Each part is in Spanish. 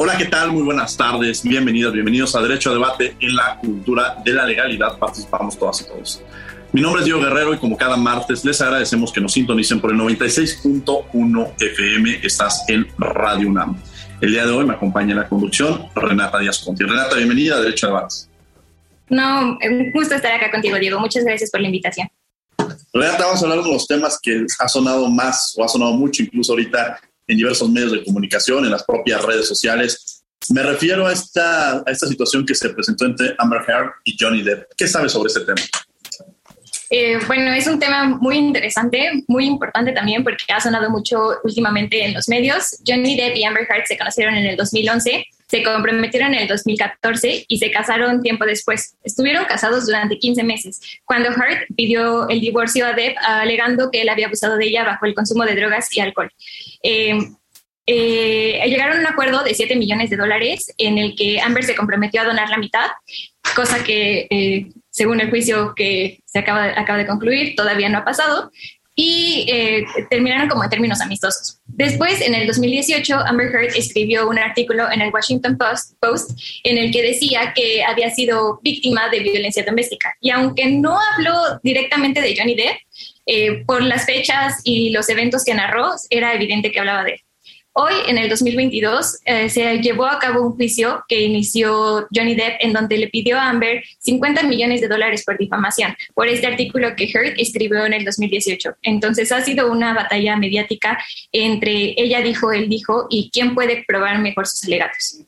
Hola, ¿qué tal? Muy buenas tardes. Bienvenidos, bienvenidos a Derecho a Debate en la cultura de la legalidad. Participamos todas y todos. Mi nombre es Diego Guerrero y como cada martes les agradecemos que nos sintonicen por el 96.1 FM. Estás en Radio UNAM. El día de hoy me acompaña en la conducción Renata Díaz Conti. Renata, bienvenida a Derecho a Debate. No, un gusto estar acá contigo, Diego. Muchas gracias por la invitación. Renata, vamos a hablar de los temas que ha sonado más o ha sonado mucho incluso ahorita en diversos medios de comunicación, en las propias redes sociales. Me refiero a esta, a esta situación que se presentó entre Amber Heard y Johnny Depp. ¿Qué sabes sobre este tema? Eh, bueno, es un tema muy interesante, muy importante también porque ha sonado mucho últimamente en los medios. Johnny Depp y Amber Heard se conocieron en el 2011 se comprometieron en el 2014 y se casaron tiempo después. Estuvieron casados durante 15 meses, cuando Hart pidió el divorcio a Depp alegando que él había abusado de ella bajo el consumo de drogas y alcohol. Eh, eh, llegaron a un acuerdo de 7 millones de dólares en el que Amber se comprometió a donar la mitad, cosa que, eh, según el juicio que se acaba acaba de concluir, todavía no ha pasado y eh, terminaron como en términos amistosos. Después, en el 2018, Amber Heard escribió un artículo en el Washington Post, Post en el que decía que había sido víctima de violencia doméstica. Y aunque no habló directamente de Johnny Depp, eh, por las fechas y los eventos que narró, era evidente que hablaba de él. Hoy, en el 2022, eh, se llevó a cabo un juicio que inició Johnny Depp en donde le pidió a Amber 50 millones de dólares por difamación por este artículo que Heard escribió en el 2018. Entonces ha sido una batalla mediática entre ella dijo, él dijo y quién puede probar mejor sus alegatos.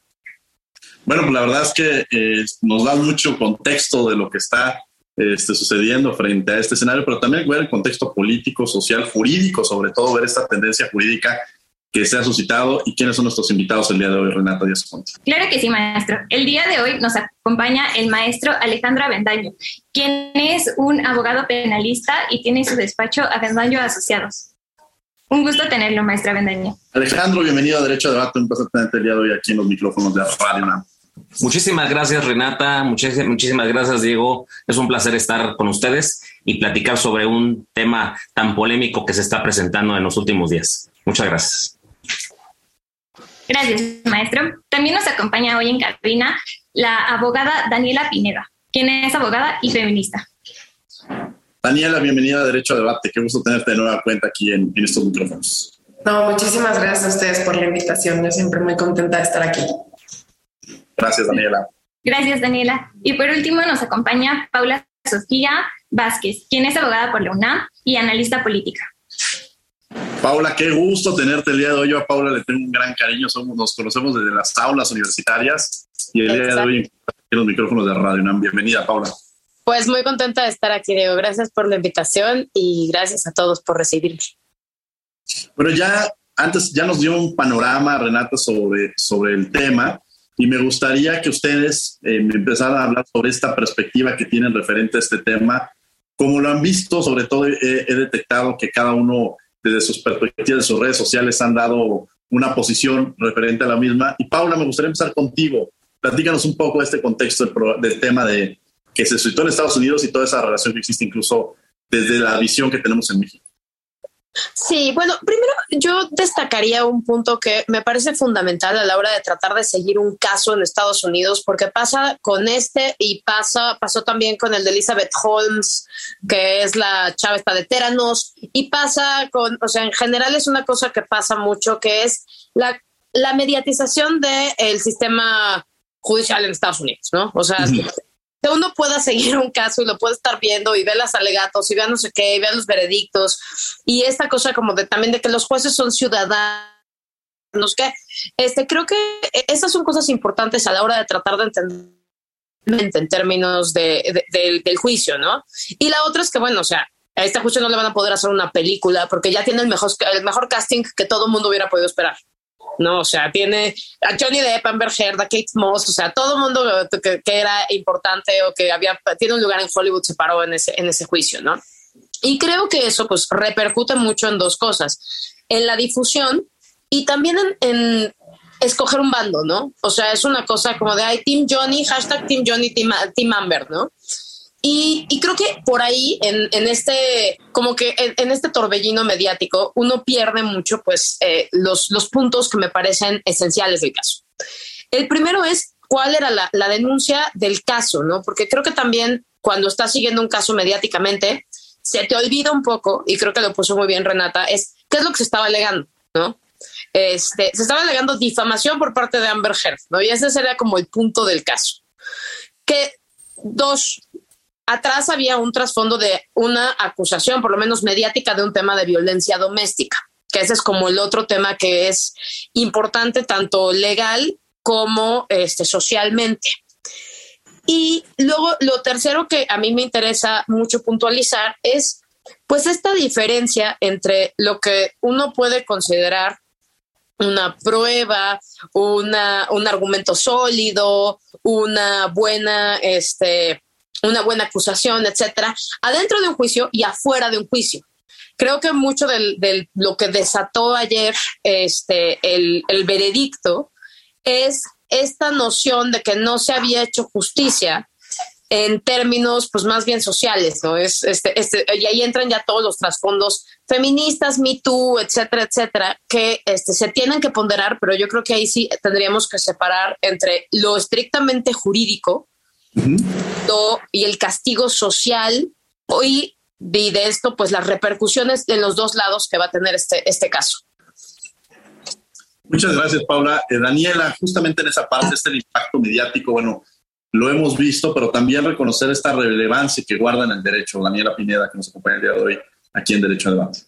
Bueno, pues la verdad es que eh, nos da mucho contexto de lo que está este, sucediendo frente a este escenario, pero también ver el contexto político, social, jurídico, sobre todo ver esta tendencia jurídica que se ha suscitado y quiénes son nuestros invitados el día de hoy, Renata Díaz Ponte. Claro que sí, maestro. El día de hoy nos acompaña el maestro Alejandro Avendaño, quien es un abogado penalista y tiene su despacho Avendaño Asociados. Un gusto tenerlo, maestro Avendaño. Alejandro, bienvenido a Derecho a Debate, un placer tenerte el día de hoy aquí en los micrófonos de Radio UNAM. Muchísimas gracias, Renata. Muchísimas, muchísimas gracias, Diego. Es un placer estar con ustedes y platicar sobre un tema tan polémico que se está presentando en los últimos días. Muchas gracias. Gracias, maestro. También nos acompaña hoy en cabina la abogada Daniela Pineda, quien es abogada y feminista. Daniela, bienvenida a Derecho a Debate. Qué gusto tenerte de nueva cuenta aquí en, estos micrófonos. No, muchísimas gracias a ustedes por la invitación. Yo siempre muy contenta de estar aquí. Gracias, Daniela. Gracias, Daniela. Y por último nos acompaña Paula Sofía Vázquez, quien es abogada por la UNAM y analista política. Paula, qué gusto tenerte el día de hoy. Yo a Paula le tengo un gran cariño. Somos, nos conocemos desde las aulas universitarias y el día de hoy en los micrófonos de Radio UNAM. Bienvenida, Paula. Pues muy contenta de estar aquí, Diego. Gracias por la invitación y gracias a todos por recibirme. Bueno, ya antes ya nos dio un panorama, Renata, sobre, sobre el tema y me gustaría que ustedes eh, empezaran a hablar sobre esta perspectiva que tienen referente a este tema. Como lo han visto, sobre todo he detectado que cada uno desde sus perspectivas, sus redes sociales han dado una posición referente a la misma. Y Paula, me gustaría empezar contigo. Platícanos un poco de este contexto del, tema de que se suscitó en Estados Unidos y toda esa relación que existe incluso desde la visión que tenemos en México. Sí, bueno, primero yo destacaría un punto que me parece fundamental a la hora de tratar de seguir un caso en Estados Unidos, porque pasa con este y pasa, pasó también con el de Elizabeth Holmes, que es la chava esta de Teranos, y pasa con, o sea, en general es una cosa que pasa mucho, que es la, la mediatización del sistema judicial en Estados Unidos, ¿no? O sea, que uno pueda seguir un caso y lo puede estar viendo y ver las alegatos y ver no sé qué, y los veredictos y esta cosa como de también de que los jueces son ciudadanos que este creo que esas son cosas importantes a la hora de tratar de entender en términos de, del juicio, ¿no? Y la otra es que, bueno, o sea, a este juicio no le van a poder hacer una película porque ya tiene el mejor, el mejor casting que todo el mundo hubiera podido esperar. No, o sea, tiene a Johnny Depp, Amber Heard, a Kate Moss, o sea, todo el mundo que, era importante o que había, tiene un lugar en Hollywood se paró en ese, en ese juicio, ¿no? Y creo que eso pues repercute mucho en dos cosas, en la difusión y también en, escoger un bando, ¿no? O sea, es una cosa como de, ay, Team Johnny, hashtag Team Johnny, Team, Amber, ¿no? Y, creo que por ahí, en, este, como que en, este torbellino mediático, uno pierde mucho, pues, eh, los, los puntos que me parecen esenciales del caso. El primero es cuál era la, la, denuncia del caso, ¿no? Porque creo que también cuando estás siguiendo un caso mediáticamente, se te olvida un poco, y creo que lo puso muy bien Renata, es qué es lo que se estaba alegando, ¿no? Este, se estaba alegando difamación por parte de Amber Heard, ¿no? Y ese sería como el punto del caso. Que dos, atrás había un trasfondo de una acusación, por lo menos mediática, de un tema de violencia doméstica, que ese es como el otro tema que es importante tanto legal como este, socialmente. Y luego lo tercero que a mí me interesa mucho puntualizar es pues esta diferencia entre lo que uno puede considerar una prueba, una, un argumento sólido, una buena, este, una buena acusación, etcétera, adentro de un juicio y afuera de un juicio. Creo que mucho de lo que desató ayer este, el, el veredicto es esta noción de que no se había hecho justicia en términos pues más bien sociales, ¿no? Es, este, este, y ahí entran ya todos los trasfondos feministas, Me Too, etcétera, etcétera, que este, se tienen que ponderar, pero yo creo que ahí sí tendríamos que separar entre lo estrictamente jurídico y el castigo social y, y, de esto pues las repercusiones en los dos lados que va a tener este, este caso. Muchas gracias, Paula. Eh, Daniela, justamente en esa parte está el impacto mediático, bueno, lo hemos visto, pero también reconocer esta relevancia que guarda en el derecho. Daniela Pineda, que nos acompaña el día de hoy aquí en Derecho a Debate.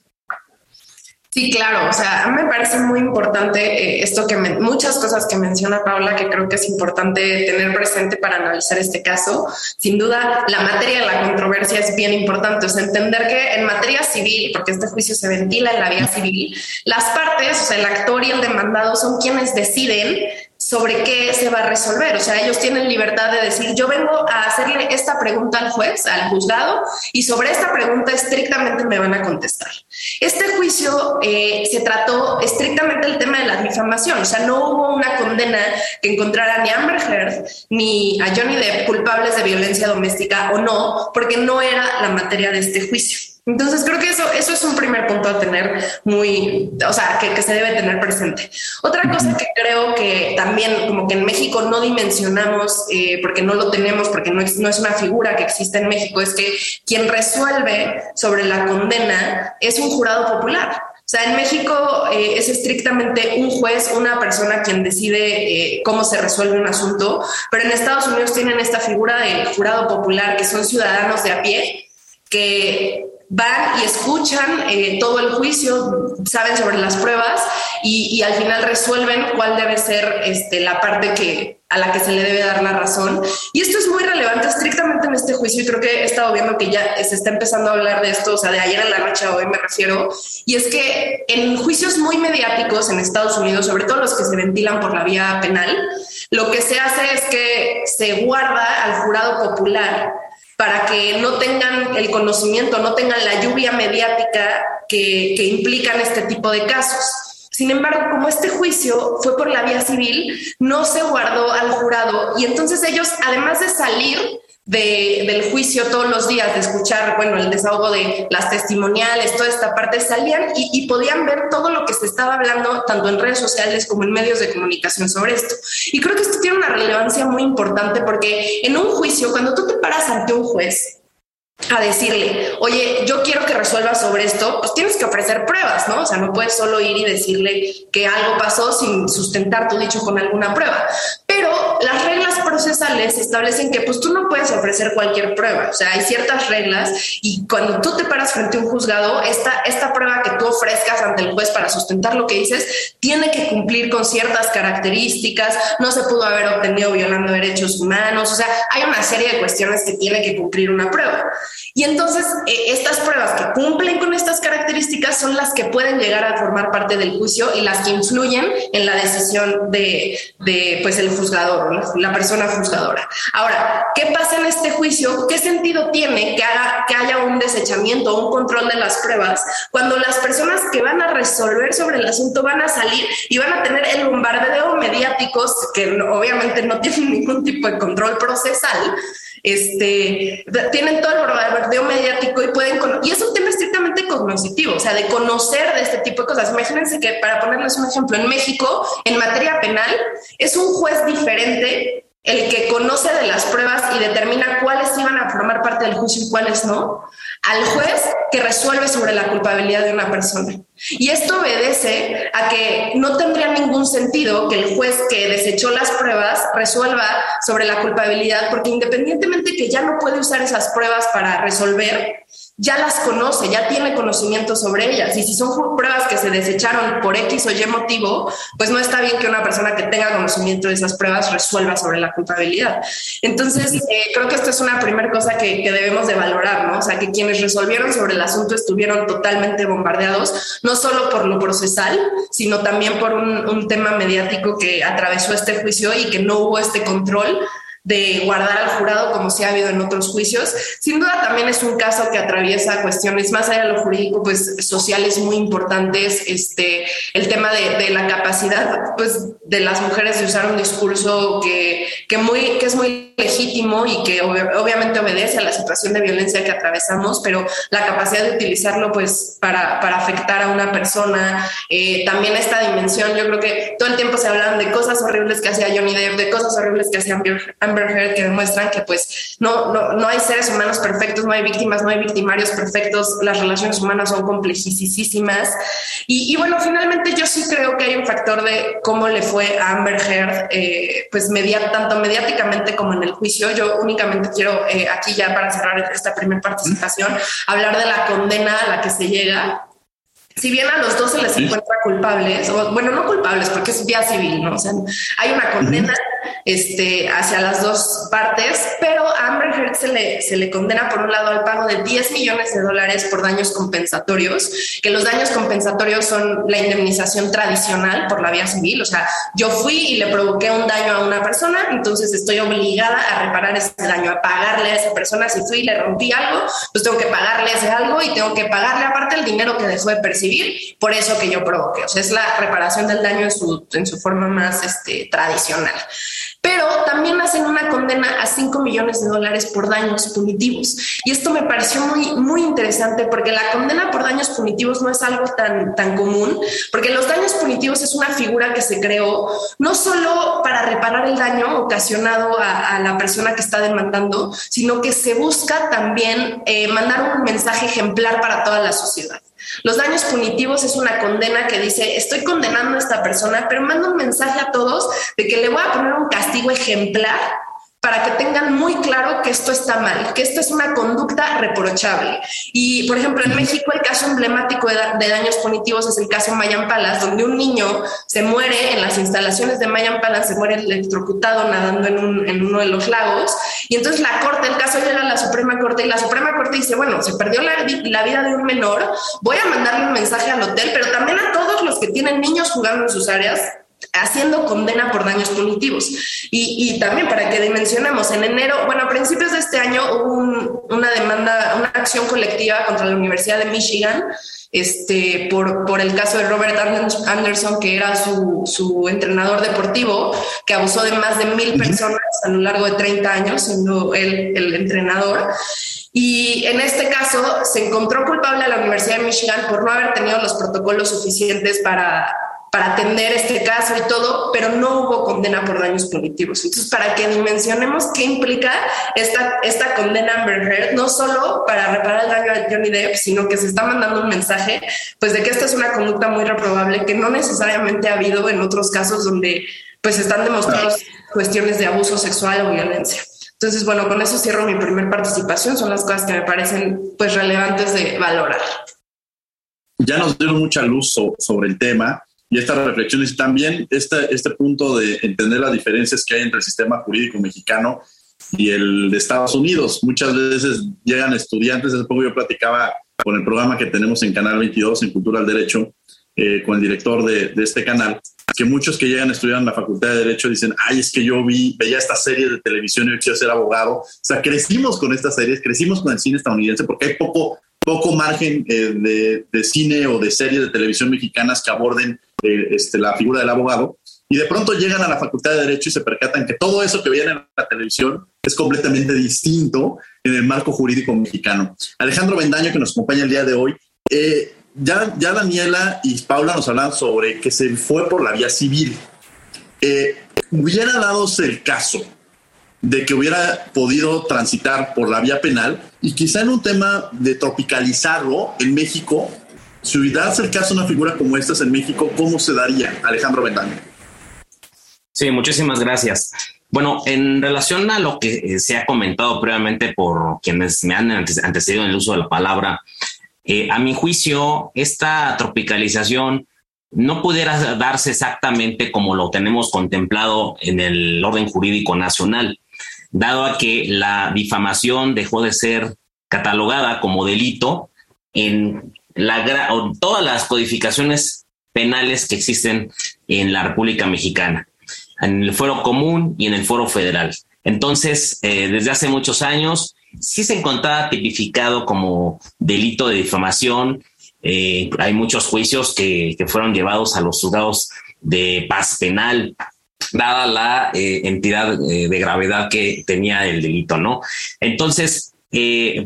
Sí, claro, o sea, me parece muy importante eh, esto que muchas cosas que menciona Paula que creo que es importante tener presente para analizar este caso. Sin duda, la materia de la controversia es bien importante, o sea, entender que en materia civil, porque este juicio se ventila en la vía civil, las partes, o sea, el actor y el demandado son quienes deciden sobre qué se va a resolver. O sea, ellos tienen libertad de decir, yo vengo a hacerle esta pregunta al juez, al juzgado, y sobre esta pregunta estrictamente me van a contestar. Este juicio eh, se trató estrictamente el tema de la difamación, o sea, no hubo una condena que encontrara ni a Amber Heard ni a Johnny Depp culpables de violencia doméstica o no, porque no era la materia de este juicio. Entonces creo que eso, eso es un primer punto a tener muy, o sea, que, se debe tener presente. Otra cosa que creo que también como que en México no dimensionamos, eh, porque no lo tenemos, porque no es, no es una figura que existe en México, es que quien resuelve sobre la condena es un jurado popular. O sea, en México eh, es estrictamente un juez, una persona quien decide eh, cómo se resuelve un asunto, pero en Estados Unidos tienen esta figura del jurado popular, que son ciudadanos de a pie, que van y escuchan eh, todo el juicio, saben sobre las pruebas y, al final resuelven cuál debe ser este, la parte que, a la que se le debe dar la razón. Y esto es muy relevante estrictamente en este juicio y creo que he estado viendo que ya se está empezando a hablar de esto, o sea, de ayer en la noche a hoy me refiero, y es que en juicios muy mediáticos en Estados Unidos, sobre todo los que se ventilan por la vía penal, lo que se hace es que se guarda al jurado popular para que no tengan el conocimiento, no tengan la lluvia mediática que, que implican este tipo de casos. Sin embargo, como este juicio fue por la vía civil, no se guardó al jurado y entonces ellos, además de salir del juicio todos los días, de escuchar, bueno, el desahogo de las testimoniales, toda esta parte, salían y, podían ver todo lo que se estaba hablando, tanto en redes sociales como en medios de comunicación sobre esto. Y creo que esto tiene una relevancia muy importante porque en un juicio, cuando tú te paras ante un juez, a decirle, oye, yo quiero que resuelva sobre esto, pues tienes que ofrecer pruebas, ¿no? O sea, no puedes solo ir y decirle que algo pasó sin sustentar tu dicho con alguna prueba. Pero las reglas procesales establecen que pues tú no puedes ofrecer cualquier prueba, o sea, hay ciertas reglas y cuando tú te paras frente a un juzgado, esta, esta prueba que tú ofrezcas ante el juez para sustentar lo que dices tiene que cumplir con ciertas características, no se pudo haber obtenido violando derechos humanos, o sea, hay una serie de cuestiones que tiene que cumplir una prueba. Y entonces, eh, estas pruebas que cumplen con estas características son las que pueden llegar a formar parte del juicio y las que influyen en la decisión de, de pues, el juzgador, la persona juzgadora. Ahora, ¿qué pasa en este juicio? ¿Qué sentido tiene que, haga, que haya un desechamiento, un control de las pruebas, cuando las personas que van a resolver sobre el asunto van a salir y van a tener el bombardeo mediáticos que obviamente no tienen ningún tipo de control procesal? este, tienen todo el bombardeo mediático y pueden, y es un tema estrictamente cognitivo, o sea, de conocer de este tipo de cosas. Imagínense que, para ponerles un ejemplo, en México, en materia penal, es un juez diferente el que conoce de las pruebas y determina cuáles iban a formar parte del juicio y cuáles no, al juez que resuelve sobre la culpabilidad de una persona. Y esto obedece a que no tendría ningún sentido que el juez que desechó las pruebas resuelva sobre la culpabilidad, porque independientemente que ya no puede usar esas pruebas para resolver, ya las conoce, ya tiene conocimiento sobre ellas. Y si son pruebas que se desecharon por X o Y motivo, pues no está bien que una persona que tenga conocimiento de esas pruebas resuelva sobre la culpabilidad. Entonces, eh, creo que esto es una primera cosa que, debemos de valorar, ¿no? O sea, que quienes resolvieron sobre el asunto estuvieron totalmente bombardeados, no solo por lo procesal, sino también por un, un tema mediático que atravesó este juicio y que no hubo este control de guardar al jurado como se ha habido en otros juicios. Sin duda también es un caso que atraviesa cuestiones más allá de lo jurídico, pues sociales muy importantes, este, el tema de, la capacidad pues, de las mujeres de usar un discurso que, que, muy, que es muy legítimo y que obviamente obedece a la situación de violencia que atravesamos, pero la capacidad de utilizarlo pues para, para afectar a una persona, eh, también esta dimensión, yo creo que todo el tiempo se hablan de cosas horribles que hacía Johnny Depp, de cosas horribles que hacía que demuestran que pues no, no, no hay seres humanos perfectos, no hay víctimas, no hay victimarios perfectos, las relaciones humanas son complejísimas. Y, y bueno, finalmente yo sí creo que hay un factor de cómo le fue a Amber Heard, eh, pues media, tanto mediáticamente como en el juicio. Yo únicamente quiero eh, aquí ya para cerrar esta primera participación hablar de la condena a la que se llega si bien a los dos se les encuentra culpables, o bueno, no culpables porque es vía civil, ¿no? O sea, hay una condena este, hacia las dos partes, pero a Amber Heard se le, se le condena por un lado al pago de 10 millones de dólares por daños compensatorios, que los daños compensatorios son la indemnización tradicional por la vía civil, o sea, yo fui y le provoqué un daño a una persona, entonces estoy obligada a reparar ese daño, a pagarle a esa persona, si fui y le rompí algo, pues tengo que pagarle ese algo y tengo que pagarle aparte el dinero que dejó de percibir por eso que yo provoqué, o sea, es la reparación del daño en su, en su forma más este, tradicional pero también hacen una condena a 5 millones de dólares por daños punitivos. Y esto me pareció muy, muy interesante porque la condena por daños punitivos no es algo tan, tan común, porque los daños punitivos es una figura que se creó no solo para reparar el daño ocasionado a, la persona que está demandando, sino que se busca también eh, mandar un mensaje ejemplar para toda la sociedad. Los daños punitivos es una condena que dice, estoy condenando a esta persona, pero mando un mensaje a todos de que le voy a poner un castigo ejemplar para que tengan muy claro que esto está mal, que esto es una conducta reprochable. Y, por ejemplo, en México el caso emblemático de, daños punitivos es el caso Mayan Palas, donde un niño se muere en las instalaciones de Mayan Palas, se muere electrocutado nadando en, en uno de los lagos. Y entonces la Corte, el caso llega a la Suprema Corte y la Suprema Corte dice, bueno, se perdió la, la vida de un menor, voy a mandarle un mensaje al hotel, pero también a todos los que tienen niños jugando en sus áreas, haciendo condena por daños punitivos. Y, también para que dimensionemos, en enero, bueno, a principios de este año hubo una demanda, una acción colectiva contra la Universidad de Michigan este, por, por el caso de Robert Anderson, que era su, su, entrenador deportivo, que abusó de más de mil personas a lo largo de 30 años, siendo él el entrenador. Y en este caso se encontró culpable a la Universidad de Michigan por no haber tenido los protocolos suficientes para para atender este caso y todo, pero no hubo condena por daños punitivos. Entonces, para que dimensionemos qué implica esta, esta condena Amber Heard, no solo para reparar el daño a Johnny Depp, sino que se está mandando un mensaje, pues de que esta es una conducta muy reprobable que no necesariamente ha habido en otros casos donde pues están demostrados cuestiones de abuso sexual o violencia. Entonces, bueno, con eso cierro mi primer participación. Son las cosas que me parecen pues relevantes de valorar. Ya nos dieron mucha luz sobre el tema y estas reflexiones también este, este punto de entender las diferencias que hay entre el sistema jurídico mexicano y el de Estados Unidos. Muchas veces llegan estudiantes, hace poco yo platicaba con el programa que tenemos en Canal 22 en Cultura del Derecho, eh, con el director de, de, este canal, que muchos que llegan a estudiar en la Facultad de Derecho dicen, ay, es que yo vi, veía esta serie de televisión y yo quiero ser abogado. O sea, crecimos con estas series, crecimos con el cine estadounidense porque hay poco, poco margen eh, de, de, cine o de series de televisión mexicanas que aborden este, la figura del abogado. Y de pronto llegan a la Facultad de Derecho y se percatan que todo eso que veían en la televisión es completamente distinto en el marco jurídico mexicano. Alejandro Bendaño, que nos acompaña el día de hoy, eh, ya, ya Daniela y Paula nos hablan sobre que se fue por la vía civil. Eh, hubiera dado el caso de que hubiera podido transitar por la vía penal y quizá en un tema de tropicalizarlo en México, si dado el caso una figura como esta en México, ¿cómo se daría, Alejandro Bendaño? Sí, muchísimas gracias. Bueno, en relación a lo que se ha comentado previamente por quienes me han antecedido en el uso de la palabra, eh, a mi juicio, esta tropicalización no pudiera darse exactamente como lo tenemos contemplado en el orden jurídico nacional, dado a que la difamación dejó de ser catalogada como delito en la, todas las codificaciones penales que existen en la República Mexicana, en el fuero común y en el foro federal. Entonces, eh, desde hace muchos años, sí se encontraba tipificado como delito de difamación. Eh, hay muchos juicios que, fueron llevados a los juzgados de paz penal, dada la eh, entidad de gravedad que tenía el delito, ¿no? Entonces,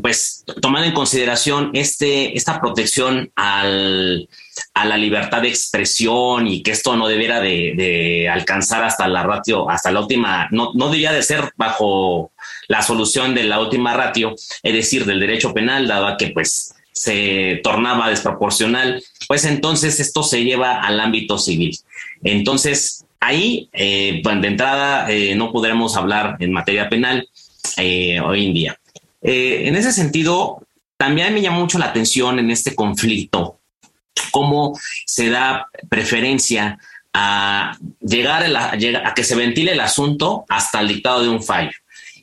pues tomando en consideración este, esta protección al, a la libertad de expresión y que esto no debiera de, alcanzar hasta la ratio, hasta la última, no, no debía de ser bajo la solución de la última ratio, es decir, del derecho penal, dado que pues se tornaba desproporcional, pues entonces esto se lleva al ámbito civil. Entonces, ahí, eh, de entrada, eh, no podremos hablar en materia penal eh, hoy en día. En ese sentido, también me llama mucho la atención en este conflicto cómo se da preferencia a llegar a que se ventile el asunto hasta el dictado de un fallo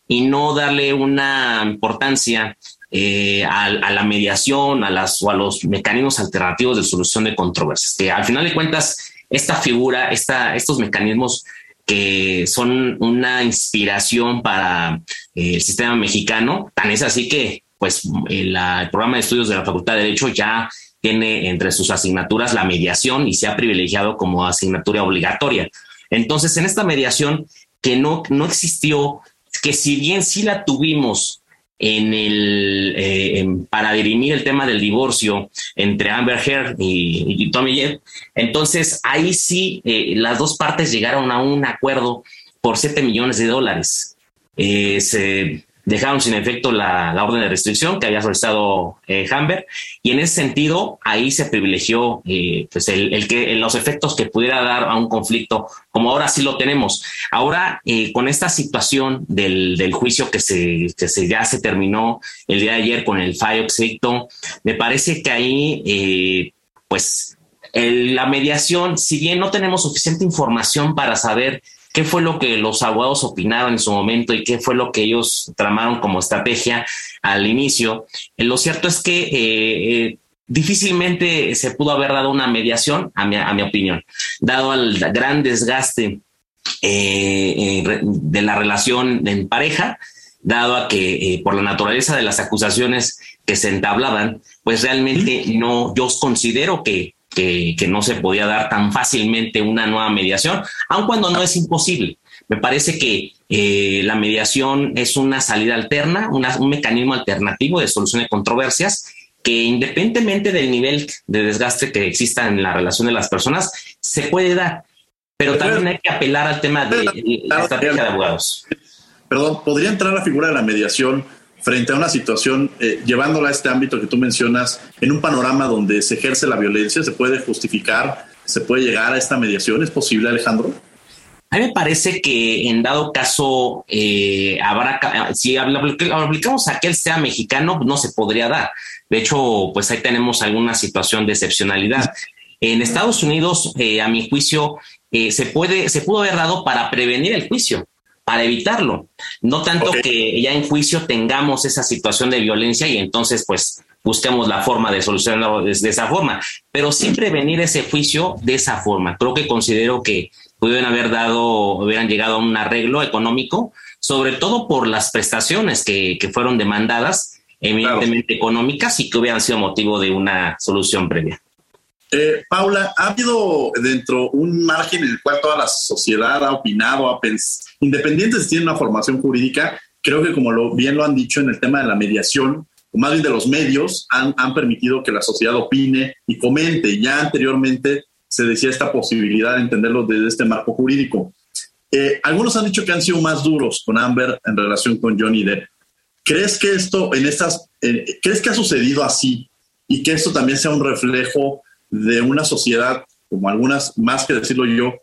y no darle una importancia eh, a, la mediación, a o a los mecanismos alternativos de solución de controversias. Que al final de cuentas, esta figura, estos mecanismos que son una inspiración para eh, el sistema mexicano, tan es así que pues el, el, programa de estudios de la Facultad de Derecho ya tiene entre sus asignaturas la mediación y se ha privilegiado como asignatura obligatoria. Entonces, en esta mediación que no, no existió que si bien sí la tuvimos en el eh, para dirimir el tema del divorcio entre Amber Heard y, Tommy Jeff, entonces ahí sí eh, las dos partes llegaron a un acuerdo por 7 millones de dólares. Eh, dejaron sin efecto la, orden de restricción que había solicitado eh, Hamber y en ese sentido ahí se privilegió eh, pues el, que los efectos que pudiera dar a un conflicto como ahora sí lo tenemos. Ahora eh, con esta situación del, del juicio que se, que se ya se terminó el día de ayer con el fallo excepto me parece que ahí eh, pues la mediación si bien no tenemos suficiente información para saber qué fue lo que los abogados opinaron en su momento y qué fue lo que ellos tramaron como estrategia al inicio. Eh, lo cierto es que eh, eh, difícilmente se pudo haber dado una mediación, a mi, a mi opinión, dado el gran desgaste de la relación en pareja, dado a que por la naturaleza de las acusaciones que se entablaban, pues realmente no, yo considero que que, no se podía dar tan fácilmente una nueva mediación, aun cuando no es imposible. Me parece que eh, la mediación es una salida alterna, un mecanismo alternativo de solución de controversias que independientemente del nivel de desgaste que exista en la relación de las personas, se puede dar. Pero también hay que apelar al tema de la estrategia de abogados. Perdón, ¿podría entrar la figura de la mediación frente a una situación, eh, llevándola a este ámbito que tú mencionas, en un panorama donde se ejerce la violencia, ¿se puede justificar, se puede llegar a esta mediación? ¿Es posible, Alejandro? A mí me parece que en dado caso, eh, habrá, si aplicamos a que él sea mexicano, no se podría dar. De hecho, pues ahí tenemos alguna situación de excepcionalidad. En Estados Unidos, eh, a mi juicio, eh, se puede, se pudo haber dado para prevenir el juicio, para evitarlo. No tanto que ya en juicio tengamos esa situación de violencia y entonces, pues, busquemos la forma de solucionarlo de, esa forma, pero sí prevenir ese juicio de esa forma. Creo que considero que pudieron haber dado, hubieran llegado a un arreglo económico, sobre todo por las prestaciones que, que fueron demandadas, evidentemente económicas, y que hubieran sido motivo de una solución previa. Eh, Paula, ¿ha habido dentro un margen en el cual toda la sociedad ha opinado, ha pensado, independientes si tienen una formación jurídica, creo que como bien lo han dicho en el tema de la mediación, o más bien de los medios, han, han permitido que la sociedad opine y comente. Ya anteriormente se decía esta posibilidad de entenderlo desde este marco jurídico. Eh, algunos han dicho que han sido más duros con Amber en relación con Johnny Depp. ¿Crees que esto en estas, crees que ha sucedido así y que esto también sea un reflejo de una sociedad, como algunas, más que decirlo yo,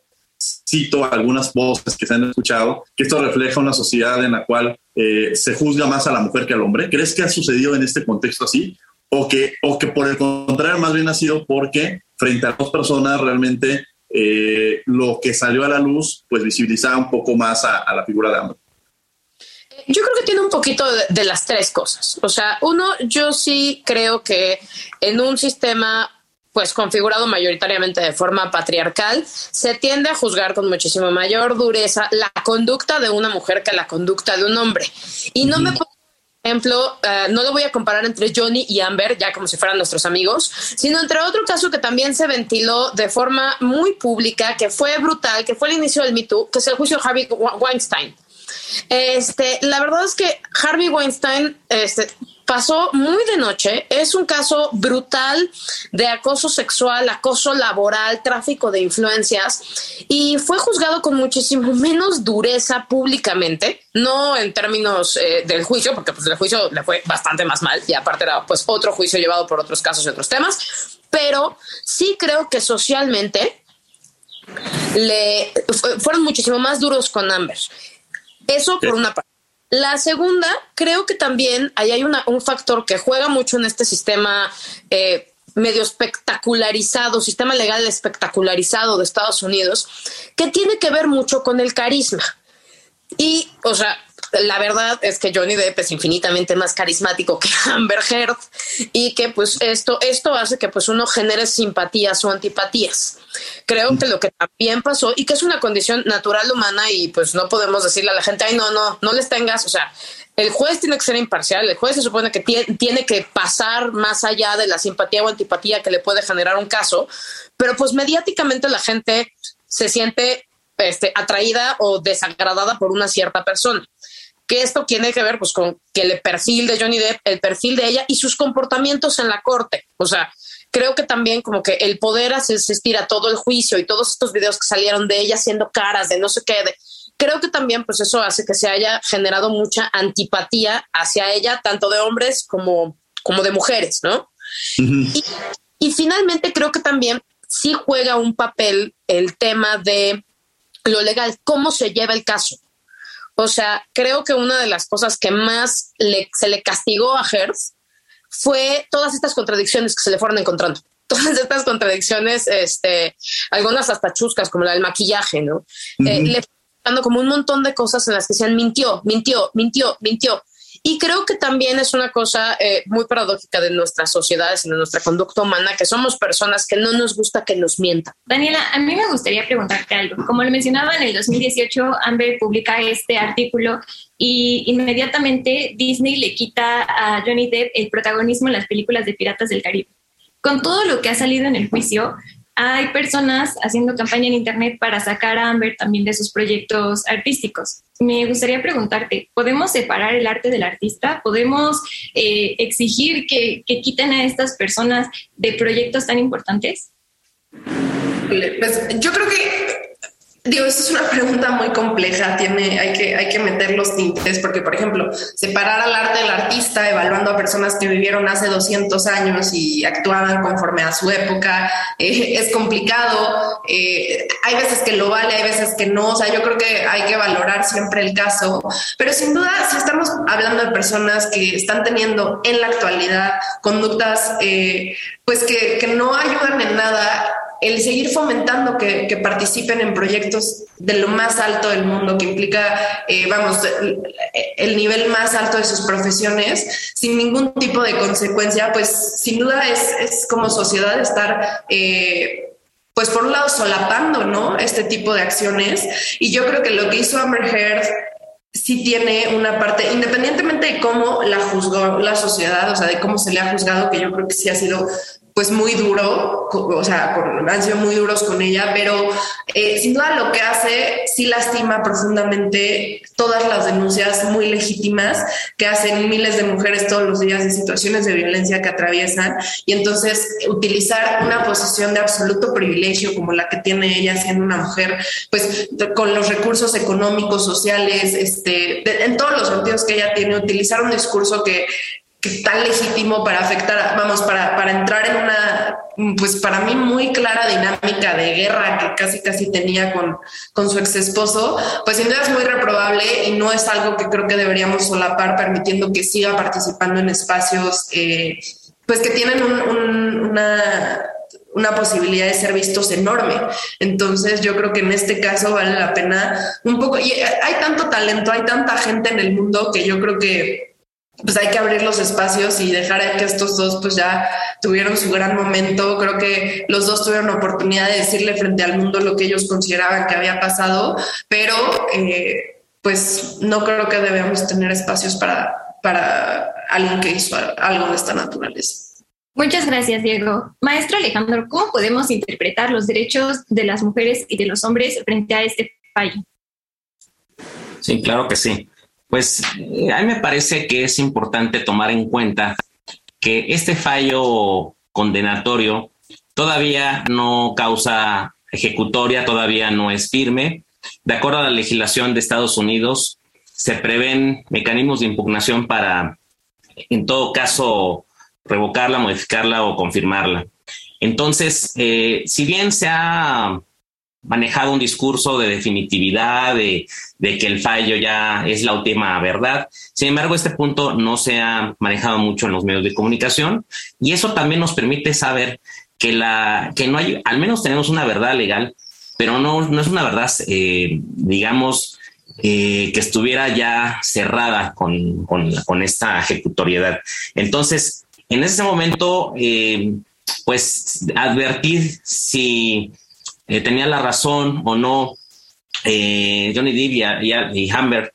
cito algunas voces que se han escuchado, que esto refleja una sociedad en la cual eh, se juzga más a la mujer que al hombre. ¿Crees que ha sucedido en este contexto así? O que, o que por el contrario más bien ha sido porque frente a dos personas realmente eh, lo que salió a la luz pues visibilizaba un poco más a, la figura de Amber. Yo creo que tiene un poquito de, las tres cosas. O sea, uno, yo sí creo que en un sistema pues configurado mayoritariamente de forma patriarcal, se tiende a juzgar con muchísimo mayor dureza la conducta de una mujer que la conducta de un hombre. Y no me puedo ejemplo, eh, no lo voy a comparar entre Johnny y Amber, ya como si fueran nuestros amigos, sino entre otro caso que también se ventiló de forma muy pública, que fue brutal, que fue el inicio del Me Too, que es el juicio de Harvey Weinstein. Este, la verdad es que Harvey Weinstein este, pasó muy de noche. Es un caso brutal de acoso sexual, acoso laboral, tráfico de influencias y fue juzgado con muchísimo menos dureza públicamente, no en términos eh, del juicio, porque pues el juicio le fue bastante más mal y aparte era pues otro juicio llevado por otros casos y otros temas, pero sí creo que socialmente le fueron muchísimo más duros con Amber. Eso por una parte. La segunda, creo que también ahí hay un factor que juega mucho en este sistema eh, medio espectacularizado, sistema legal espectacularizado de Estados Unidos, que tiene que ver mucho con el carisma. Y, o sea, la verdad es que Johnny Depp es infinitamente más carismático que Amber Heard y que pues esto, esto hace que pues uno genere simpatías o antipatías. Creo que lo que también pasó y que es una condición natural humana y pues no podemos decirle a la gente, ay, no, no, no les tengas, o sea, el juez tiene que ser imparcial, el juez se supone que tiene que pasar más allá de la simpatía o antipatía que le puede generar un caso, pero pues mediáticamente la gente se siente este, atraída o desagradada por una cierta persona que esto tiene que ver pues con que el perfil de Johnny Depp, el perfil de ella y sus comportamientos en la corte. O sea, creo que también como que el poder hace, se estira todo el juicio y todos estos videos que salieron de ella haciendo caras de no sé qué, creo que también pues eso hace que se haya generado mucha antipatía hacia ella, tanto de hombres como, como de mujeres, ¿no? y, y finalmente creo que también sí juega un papel el tema de lo legal, cómo se lleva el caso. O sea, creo que una de las cosas que más se le castigó a Hertz fue todas estas contradicciones que se le fueron encontrando. Todas estas contradicciones, este, algunas hasta chuscas, como la del maquillaje, ¿no? Eh, le dando como un montón de cosas en las que decían mintió, mintió, mintió, mintió. Y creo que también es una cosa eh, muy paradójica de nuestras sociedades y de nuestra conducta humana, que somos personas que no nos gusta que nos mientan. Daniela, a mí me gustaría preguntarte algo. Como lo mencionaba, en el 2018 Amber publica este artículo y inmediatamente Disney le quita a Johnny Depp el protagonismo en las películas de Piratas del Caribe. Con todo lo que ha salido en el juicio, hay personas haciendo campaña en Internet para sacar a Amber también de sus proyectos artísticos. Me gustaría preguntarte, ¿podemos separar el arte del artista? ¿Podemos eh, exigir que, quiten a estas personas de proyectos tan importantes? Pues yo creo que Digo, esa es una pregunta muy compleja, tiene, hay, que, hay que meter los tintes, porque, por ejemplo, separar al arte del artista, evaluando a personas que vivieron hace 200 años y actuaban conforme a su época, eh, es complicado. Eh, hay veces que lo vale, hay veces que no. O sea, yo creo que hay que valorar siempre el caso, pero sin duda, si estamos hablando de personas que están teniendo en la actualidad conductas, eh, pues que, que no ayudan en nada, el seguir fomentando que, participen en proyectos de lo más alto del mundo, que implica, eh, vamos, el, nivel más alto de sus profesiones, sin ningún tipo de consecuencia, pues sin duda es, como sociedad estar... Eh, pues por un lado solapando, ¿no? Este tipo de acciones. Y yo creo que lo que hizo Amber Heard sí tiene una parte, independientemente de cómo la juzgó la sociedad, o sea, de cómo se le ha juzgado, que yo creo que sí ha sido pues muy duro, o sea, han sido muy duros con ella, pero eh, sin duda lo que hace sí lastima profundamente todas las denuncias muy legítimas que hacen miles de mujeres todos los días en situaciones de violencia que atraviesan. Y entonces utilizar una posición de absoluto privilegio como la que tiene ella siendo una mujer, pues con los recursos económicos, sociales, este, en todos los sentidos que ella tiene, utilizar un discurso que que tan legítimo para afectar, vamos, para, para entrar en una, pues para mí muy clara dinámica de guerra que casi casi tenía con, con su ex esposo, pues sin duda es muy reprobable y no es algo que creo que deberíamos solapar permitiendo que siga participando en espacios eh, pues que tienen una, una posibilidad de ser vistos enorme. Entonces yo creo que en este caso vale la pena un poco, y hay tanto talento, hay tanta gente en el mundo que yo creo que pues hay que abrir los espacios y dejar que estos dos pues ya tuvieron su gran momento. Creo que los dos tuvieron oportunidad de decirle frente al mundo lo que ellos consideraban que había pasado, pero eh, pues no creo que debamos tener espacios para, para alguien que hizo algo de esta naturaleza. Muchas gracias, Diego. Maestro Alejandro, ¿cómo podemos interpretar los derechos de las mujeres y de los hombres frente a este fallo? Sí, claro que sí. Pues eh, a mí me parece que es importante tomar en cuenta que este fallo condenatorio todavía no causa ejecutoria, todavía no es firme. De acuerdo a la legislación de Estados Unidos, se prevén mecanismos de impugnación para, en todo caso, revocarla, modificarla o confirmarla. Entonces, eh, si bien se ha manejado un discurso de definitividad, de, que el fallo ya es la última verdad. Sin embargo, este punto no se ha manejado mucho en los medios de comunicación y eso también nos permite saber que, la, que no hay, al menos tenemos una verdad legal, pero no, no es una verdad, eh, digamos, eh, que estuviera ya cerrada con, con, esta ejecutoriedad. Entonces, en ese momento, eh, pues advertir si eh, tenía la razón o no eh, Johnny Depp y, Hamber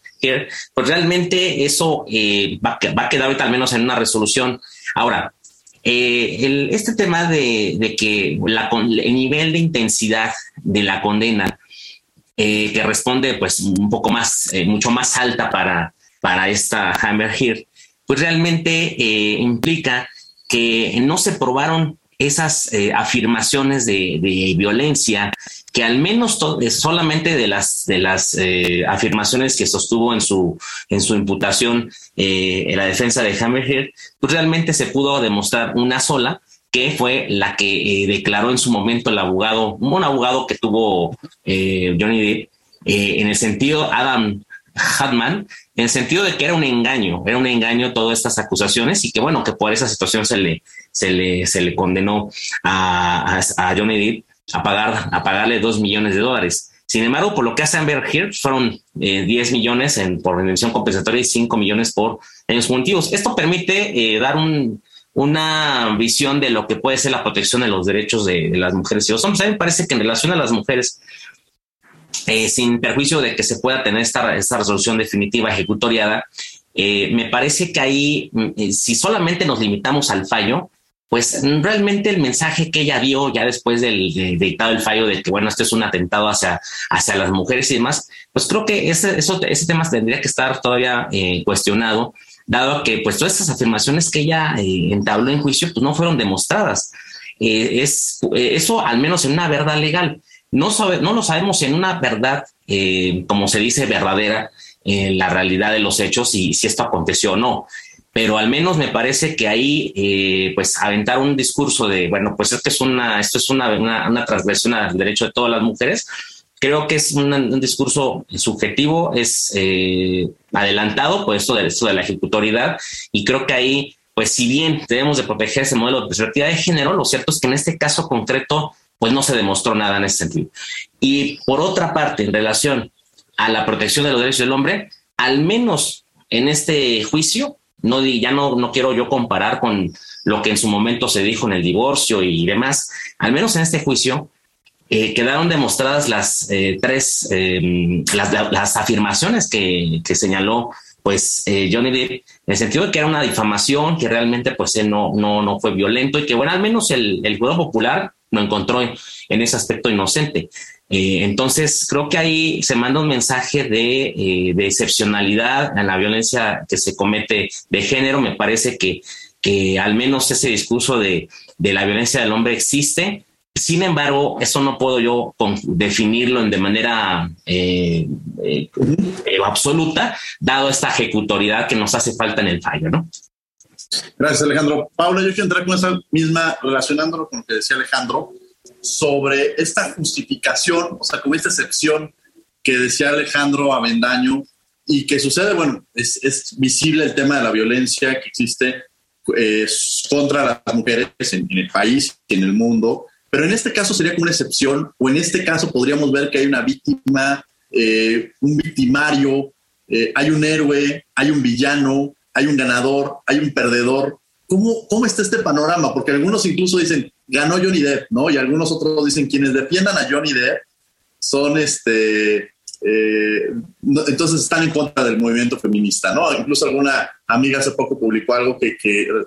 pues realmente eso eh, va, a quedar ahorita al menos en una resolución. Ahora, este tema de, que el nivel de intensidad de la condena que responde pues un poco más, mucho más alta para, para esta Hamber Heard, pues realmente implica que no se probaron esas eh, afirmaciones de, violencia que al menos eh, solamente de las de las eh, afirmaciones que sostuvo en su en su imputación en la defensa de Hammerhead, pues realmente se pudo demostrar una sola que fue la que declaró en su momento el abogado, un abogado que tuvo Johnny Depp, en el sentido Adam Hartman, en el sentido de que era un engaño, era un engaño todas estas acusaciones y que bueno, que por esa situación se le, se le, se le condenó a, a, Johnny Depp a, pagar, a pagarle dos millones de dólares. Sin embargo, por lo que hace Amber Heard, fueron 10 eh, millones en, por redención compensatoria y 5 millones por años motivos. Esto permite eh, dar un, una visión de lo que puede ser la protección de los derechos de, las mujeres y los hombres. A mí me parece que en relación a las mujeres, eh, sin perjuicio de que se pueda tener esta, esta resolución definitiva ejecutoriada, me parece que ahí, mm, si solamente nos limitamos al fallo, pues realmente el mensaje que ella dio ya después del dictado el fallo de que, bueno, esto es un atentado hacia, hacia las mujeres y demás, pues creo que ese, eso, ese tema tendría que estar todavía eh, cuestionado, dado que pues todas esas afirmaciones que ella eh, entabló en juicio pues no fueron demostradas. Eh, es eso al menos en una verdad legal. No, no lo sabemos en una verdad, eh, como se dice, verdadera, en la realidad de los hechos y si esto aconteció o no. Pero al menos me parece que ahí, eh, pues, aventar un discurso de, bueno, pues esto es una, esto es una, una, transgresión al derecho de todas las mujeres, creo que es un, discurso subjetivo, es eh, adelantado por esto de, de la ejecutoriedad y creo que ahí, pues si bien debemos de proteger ese modelo de perspectiva de género, lo cierto es que en este caso concreto, pues no se demostró nada en ese sentido. Y por otra parte, en relación a la protección de los derechos del hombre, al menos en este juicio, no, ya no, no quiero yo comparar con lo que en su momento se dijo en el divorcio y demás, al menos en este juicio, eh, quedaron demostradas las eh, tres, eh, las, afirmaciones que, que, señaló pues Johnny Depp, en el sentido de que era una difamación, que realmente pues él no, no, no fue violento y que bueno, al menos el, el popular lo encontró en ese aspecto inocente. Eh, entonces, creo que ahí se manda un mensaje de, eh, de, excepcionalidad en la violencia que se comete de género. Me parece que, que al menos ese discurso de, de, la violencia del hombre existe. Sin embargo, eso no puedo yo definirlo de manera eh, absoluta, dado esta ejecutoriedad que nos hace falta en el fallo, ¿no? Gracias, Alejandro. Paula, yo quiero entrar con esa misma, relacionándolo con lo que decía Alejandro sobre esta justificación, o sea, como esta excepción que decía Alejandro Avendaño y que sucede, bueno, es, es visible el tema de la violencia que existe eh, contra las mujeres en, el país y en el mundo, pero en este caso sería como una excepción, o en este caso podríamos ver que hay una víctima, eh, un victimario, eh, hay un héroe, hay un villano, hay un ganador, hay un perdedor. ¿Cómo, ¿Cómo está este panorama? Porque algunos incluso dicen, ganó Johnny Depp, ¿no? Y algunos otros dicen quienes defiendan a Johnny Depp son este. Eh, entonces están en contra del movimiento feminista, ¿no? Incluso alguna amiga hace poco publicó algo que,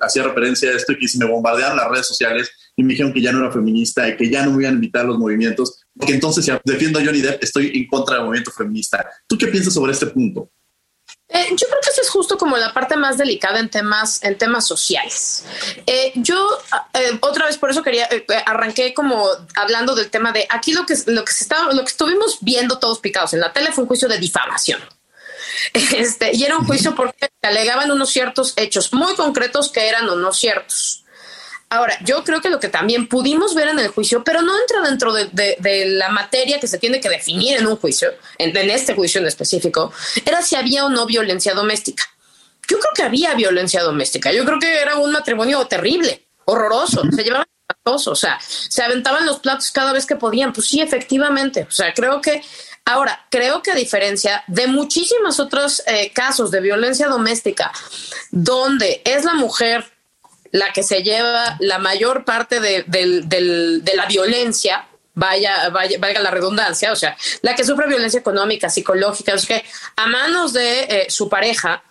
hacía referencia a esto y que me bombardearon las redes sociales y me dijeron que ya no era feminista y que ya no me iban a invitar los movimientos, porque entonces si defiendo a Johnny Depp estoy en contra del movimiento feminista. ¿Tú qué piensas sobre este punto? Eh, yo creo que esa es justo como la parte más delicada en temas, en temas sociales. Eh, yo eh, otra vez por eso quería arranqué como hablando del tema de aquí lo que lo que se estaba, lo que estuvimos viendo todos picados en la tele fue un juicio de difamación. Este, y era un juicio porque alegaban unos ciertos hechos muy concretos que eran o no ciertos. Ahora, yo creo que lo que también pudimos ver en el juicio, pero no entra dentro de, la materia que se tiene que definir en un juicio, en, este juicio en específico, era si había o no violencia doméstica. Yo creo que había violencia doméstica. Yo creo que era un matrimonio terrible, horroroso. Se llevaban o sea, se aventaban los platos cada vez que podían. Pues sí, efectivamente. O sea, creo que Ahora, creo que a diferencia de muchísimos otros eh, casos de violencia doméstica, donde es la mujer la que se lleva la mayor parte de, la violencia, vaya, vaya, valga la redundancia, o sea, la que sufre violencia económica, psicológica, es que a manos de eh, su pareja,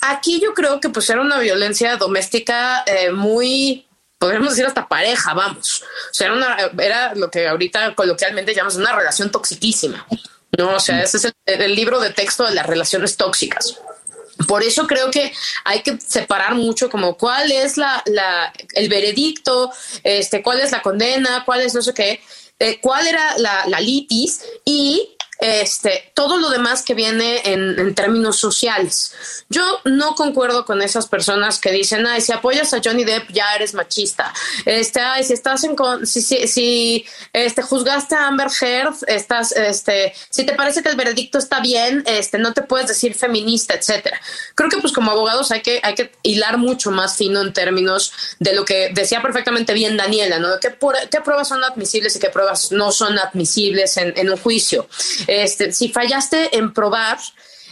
aquí yo creo que pues era una violencia doméstica eh, muy, podríamos decir hasta pareja, vamos. O sea, era, una, era lo que ahorita coloquialmente llamamos una relación toxiquísima. No, o sea, ese es el libro de texto de las relaciones tóxicas. Por eso creo que hay que separar mucho como cuál es la, la el veredicto, este, cuál es la condena, cuál es no sé qué, eh, cuál era la, la litis y este, todo lo demás que viene en, términos sociales. Yo no concuerdo con esas personas que dicen, ay, si apoyas a Johnny Depp ya eres machista. Este, ay, si estás en, si, si, si este, juzgaste a Amber Heard, estás, este, si te parece que el veredicto está bien, este, no te puedes decir feminista, etcétera. Creo que pues como abogados hay que, hay que hilar mucho más fino en términos de lo que decía perfectamente bien Daniela, ¿no? ¿Qué, pruebas son admisibles y qué pruebas no son admisibles en un juicio? Este, si fallaste en probar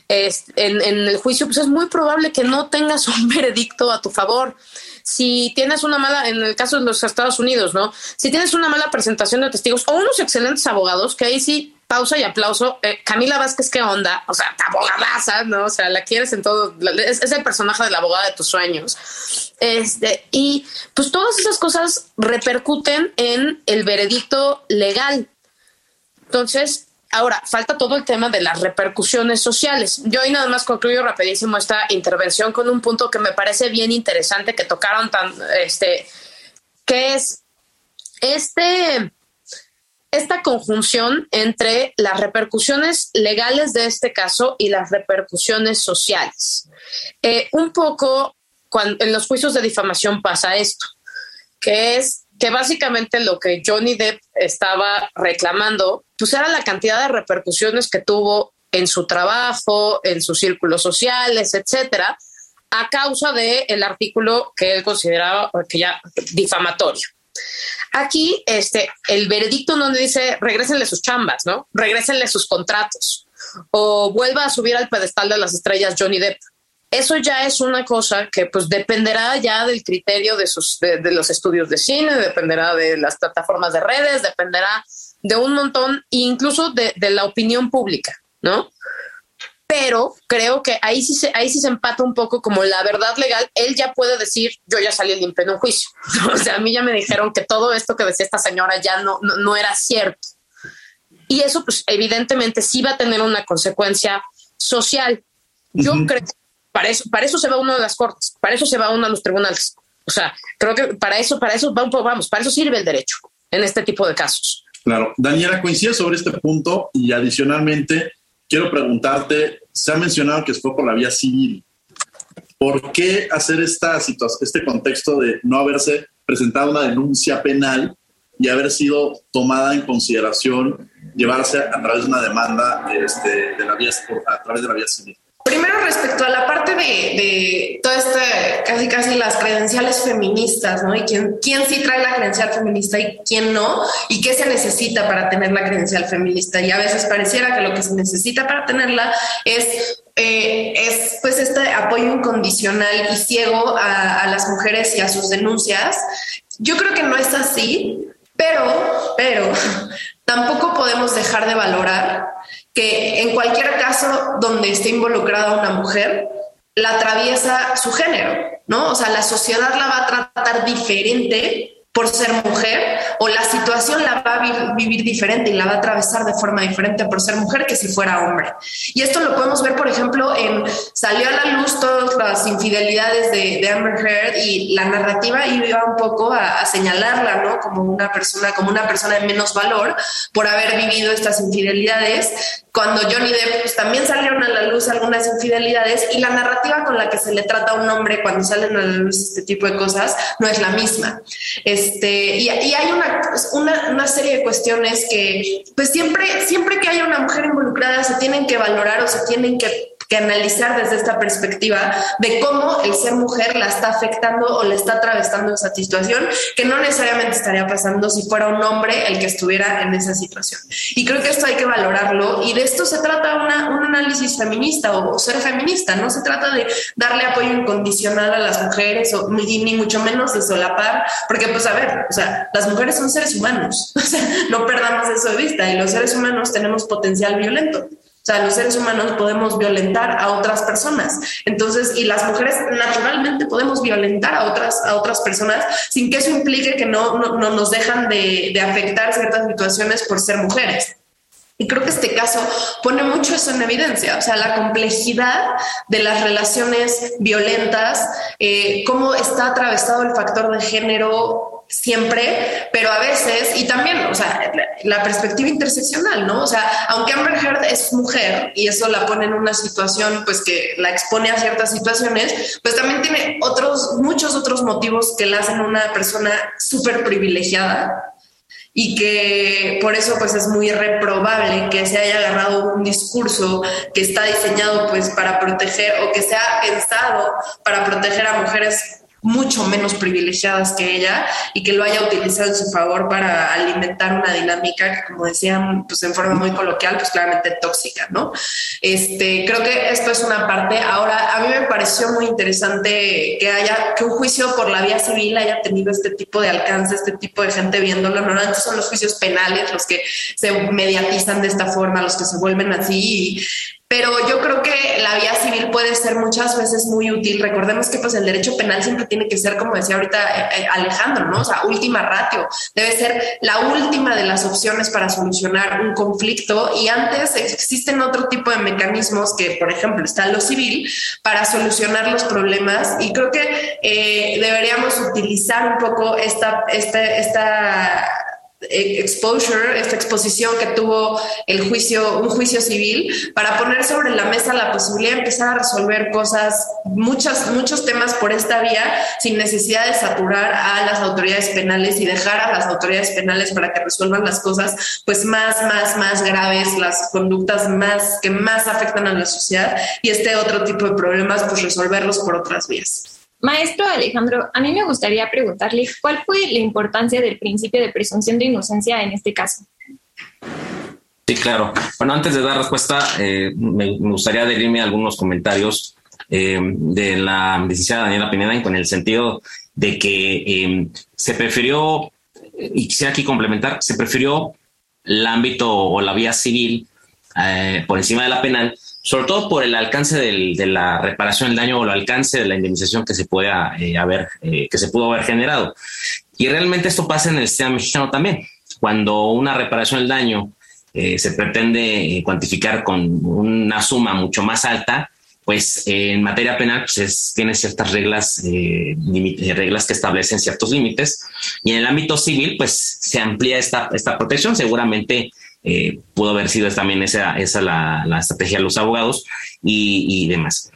en, el juicio, pues es muy probable que no tengas un veredicto a tu favor si tienes una mala, en el caso de los Estados Unidos, ¿no? Si tienes una mala presentación de testigos o unos excelentes abogados, que ahí sí, pausa y aplauso. Eh, Camila Vázquez, ¿qué onda? O sea, abogadaza, ¿no? O sea, la quieres en todo, es, es, el personaje de la abogada de tus sueños. Este, y pues todas esas cosas repercuten en el veredicto legal. Entonces, Ahora, falta todo el tema de las repercusiones sociales. Yo hoy nada más concluyo rapidísimo esta intervención con un punto que me parece bien interesante que tocaron tan, este, que es este, esta conjunción entre las repercusiones legales de este caso y las repercusiones sociales. Eh, un poco cuando, en los juicios de difamación pasa esto, que es que básicamente lo que Johnny Depp estaba reclamando, pues era la cantidad de repercusiones que tuvo en su trabajo, en sus círculos sociales, etcétera, a causa del el artículo que él consideraba que ya difamatorio. Aquí, este, el veredicto no dice regrésenle sus chambas, ¿no? Regrésenle sus contratos o vuelva a subir al pedestal de las estrellas Johnny Depp. Eso ya es una cosa que pues dependerá ya del criterio de, sus, de, los estudios de cine, dependerá de las plataformas de redes, dependerá de un montón, incluso de, de la opinión pública, ¿no? pero creo que ahí sí, se, ahí sí se empata un poco como la verdad legal. Él ya puede decir, yo ya salí limpio en un juicio. o sea, a mí ya me dijeron que todo esto que decía esta señora ya no, no, era cierto. Y eso, pues, evidentemente sí va a tener una consecuencia social. Yo creo para eso, para eso se va uno de las cortes, para eso se va uno a los tribunales. O sea, creo que para eso, para eso vamos, para eso sirve el derecho en este tipo de casos. Claro. Daniela, coincide sobre este punto y adicionalmente quiero preguntarte, se ha mencionado que fue por la vía civil. ¿Por qué hacer esta situación, este contexto de no haberse presentado una denuncia penal y haber sido tomada en consideración llevarse a través de una demanda este, de la vía, a través de la vía civil? Primero respecto a la parte de, de todo este, casi casi las credenciales feministas, ¿no? Y quién, quién sí trae la credencial feminista y quién no, y qué se necesita para tener la credencial feminista. Y a veces pareciera que lo que se necesita para tenerla es eh, es pues este apoyo incondicional y ciego a, a, las mujeres y a sus denuncias. Yo creo que no es así, pero, pero tampoco podemos dejar de valorar que en cualquier caso donde esté involucrada una mujer, la atraviesa su género, ¿no? O sea, la sociedad la va a tratar diferente por ser mujer o la situación la va a vivir diferente y la va a atravesar de forma diferente por ser mujer que si fuera hombre. Y esto lo podemos ver, por ejemplo, en salió a la luz todas las infidelidades de, Amber Heard y la narrativa iba un poco a, señalarla, ¿no? Como una persona, como una persona de menos valor por haber vivido estas infidelidades. Cuando Johnny Depp pues, también salieron a la luz algunas infidelidades y la narrativa con la que se le trata a un hombre cuando salen a la luz este tipo de cosas no es la misma. Este, y, hay una, una, serie de cuestiones que, pues siempre, siempre que haya una mujer involucrada, se tienen que valorar o se tienen que que analizar desde esta perspectiva de cómo el ser mujer la está afectando o le está atravesando esa situación, que no necesariamente estaría pasando si fuera un hombre el que estuviera en esa situación. Y creo que esto hay que valorarlo y de esto se trata una, un análisis feminista o, ser feminista, no se trata de darle apoyo incondicional a las mujeres o ni, ni mucho menos de solapar, porque pues a ver, o sea, las mujeres son seres humanos, o sea, no perdamos eso de vista y los seres humanos tenemos potencial violento. O sea, los seres humanos podemos violentar a otras personas. Entonces, y las mujeres naturalmente podemos violentar a otras, a otras personas sin que eso implique que no, no, nos dejan de, de afectar ciertas situaciones por ser mujeres. Y creo que este caso pone mucho eso en evidencia, o sea, la complejidad de las relaciones violentas, eh, cómo está atravesado el factor de género siempre, pero a veces, y también, o sea, la, perspectiva interseccional, ¿no? O sea, aunque Amber Heard es mujer y eso la pone en una situación, pues que la expone a ciertas situaciones, pues también tiene otros, muchos otros motivos que la hacen una persona súper privilegiada y que por eso pues es muy reprobable que se haya agarrado un discurso que está diseñado pues para proteger o que se ha pensado para proteger a mujeres mucho menos privilegiadas que ella y que lo haya utilizado en su favor para alimentar una dinámica que, como decían, pues en forma muy coloquial, pues claramente tóxica, ¿no? Este, creo que esto es una parte. Ahora, a mí me pareció muy interesante que haya, que un juicio por la vía civil haya tenido este tipo de alcance, este tipo de gente viéndolo. Normalmente son los juicios penales los que se mediatizan de esta forma, los que se vuelven así. Y, pero yo creo que la vía civil puede ser muchas veces muy útil. Recordemos que pues el derecho penal siempre tiene que ser, como decía ahorita eh, eh, Alejandro, ¿no? O sea, última ratio. Debe ser la última de las opciones para solucionar un conflicto y antes existen otro tipo de mecanismos que, por ejemplo, está lo civil para solucionar los problemas y creo que eh, deberíamos utilizar un poco esta, esta, esta eh, exposure, esta exposición que tuvo el juicio, un juicio civil, para poner sobre la mesa la posibilidad de empezar a resolver cosas, muchas, muchos temas por esta vía, sin necesidad de saturar a las autoridades penales y dejar a las autoridades penales para que resuelvan las cosas, pues más, más, más graves, las conductas más que más afectan a la sociedad y este otro tipo de problemas, pues resolverlos por otras vías. Maestro Alejandro, a mí me gustaría preguntarle cuál fue la importancia del principio de presunción de inocencia en este caso. Sí, claro. Bueno, antes de dar respuesta, eh, me, gustaría adherirme a algunos comentarios eh, de la licenciada Daniela Pineda en el sentido de que eh, se prefirió, y quisiera aquí complementar, se prefirió el ámbito o la vía civil por encima de la penal, sobre todo por el alcance de la reparación del daño o el alcance de la indemnización que se pueda eh, haber, eh, que se pudo haber generado. Y realmente esto pasa en el sistema mexicano también. Cuando una reparación del daño eh, se pretende cuantificar con una suma mucho más alta, pues en materia penal pues tiene ciertas reglas, reglas que establecen ciertos límites. Y en el ámbito civil, pues se amplía esta, esta protección. Seguramente eh, pudo haber sido también esa, esa la, la estrategia de los abogados y, demás.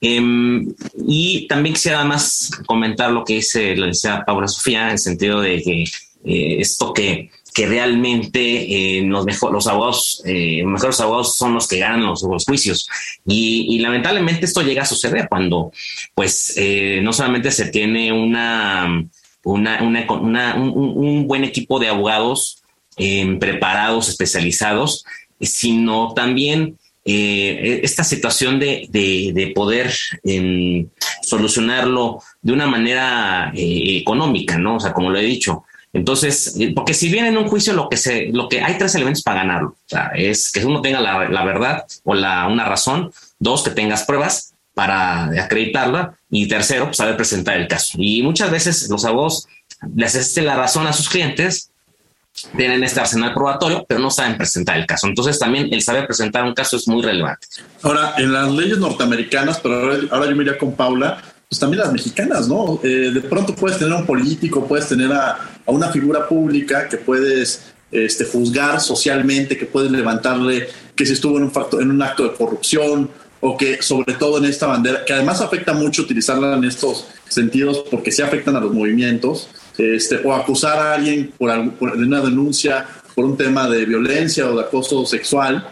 Em, y también quisiera más comentar lo que dice la licenciada Paula Sofía, en el sentido de que eh, esto que, que realmente eh, los, mejor, los abogados, los mejores abogados son los que ganan los, juicios. Y, lamentablemente esto llega a suceder cuando, pues, no solamente se tiene una, una, una un, un, buen equipo de abogados preparados, especializados, sino también eh, esta situación de, poder em, solucionarlo de una manera eh, económica, ¿no? O sea, como lo he dicho. Entonces, eh, porque si bien en un juicio lo que se, lo que hay tres elementos para ganarlo, es que uno tenga la, verdad o la, una razón, dos, que tengas pruebas para acreditarla y tercero, pues, saber presentar el caso. Y muchas veces los abogados les hacen la razón a sus clientes tienen este arsenal probatorio, pero no saben presentar el caso. Entonces también el saber presentar un caso es muy relevante. Ahora, en las leyes norteamericanas, pero ahora, yo me iría con Paula, pues también las mexicanas, ¿no? Eh, de pronto puedes tener a un político, puedes tener a, una figura pública que puedes este, juzgar socialmente, que puedes levantarle que se estuvo en un, en un acto de corrupción o que sobre todo en esta bandera, que además afecta mucho utilizarla en estos sentidos porque se afectan a los movimientos, este, o acusar a alguien por, una denuncia por un tema de violencia o de acoso sexual,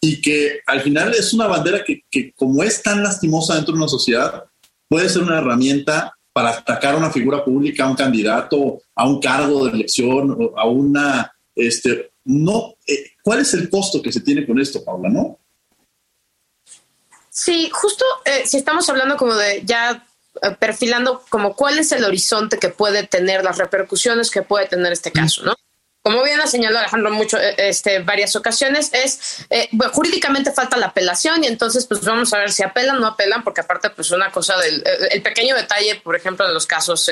y que al final es una bandera que, como es tan lastimosa dentro de una sociedad, puede ser una herramienta para atacar a una figura pública, a un candidato, a un cargo de elección, a una... Este, no, eh, ¿Cuál es el costo que se tiene con esto, Paula? ¿No? Sí, justo eh, si estamos hablando como de ya perfilando como cuál es el horizonte que puede tener, las repercusiones que puede tener este caso, ¿no? Como bien ha señalado Alejandro mucho, eh, este, varias ocasiones, es eh, jurídicamente falta la apelación y entonces pues vamos a ver si apelan o no apelan, porque aparte pues una cosa del el pequeño detalle, por ejemplo, de los casos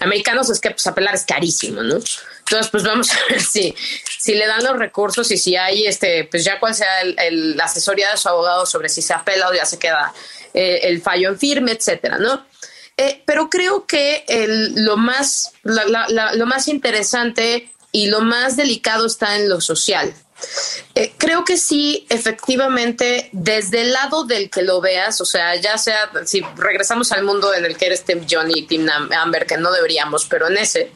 americanos es que pues apelar es carísimo, ¿no? Entonces pues vamos a ver si, si le dan los recursos y si hay este, pues ya cuál sea el, la asesoría de su abogado sobre si se apela o ya se queda el fallo en firme, etcétera, ¿no? Eh, pero creo que lo, más, lo más interesante y lo más delicado está en lo social. Eh, creo que sí, efectivamente, desde el lado del que lo veas, o sea, ya sea, si regresamos al mundo en el que eres Tim Johnny y Tim Amber, que no deberíamos, pero en ese,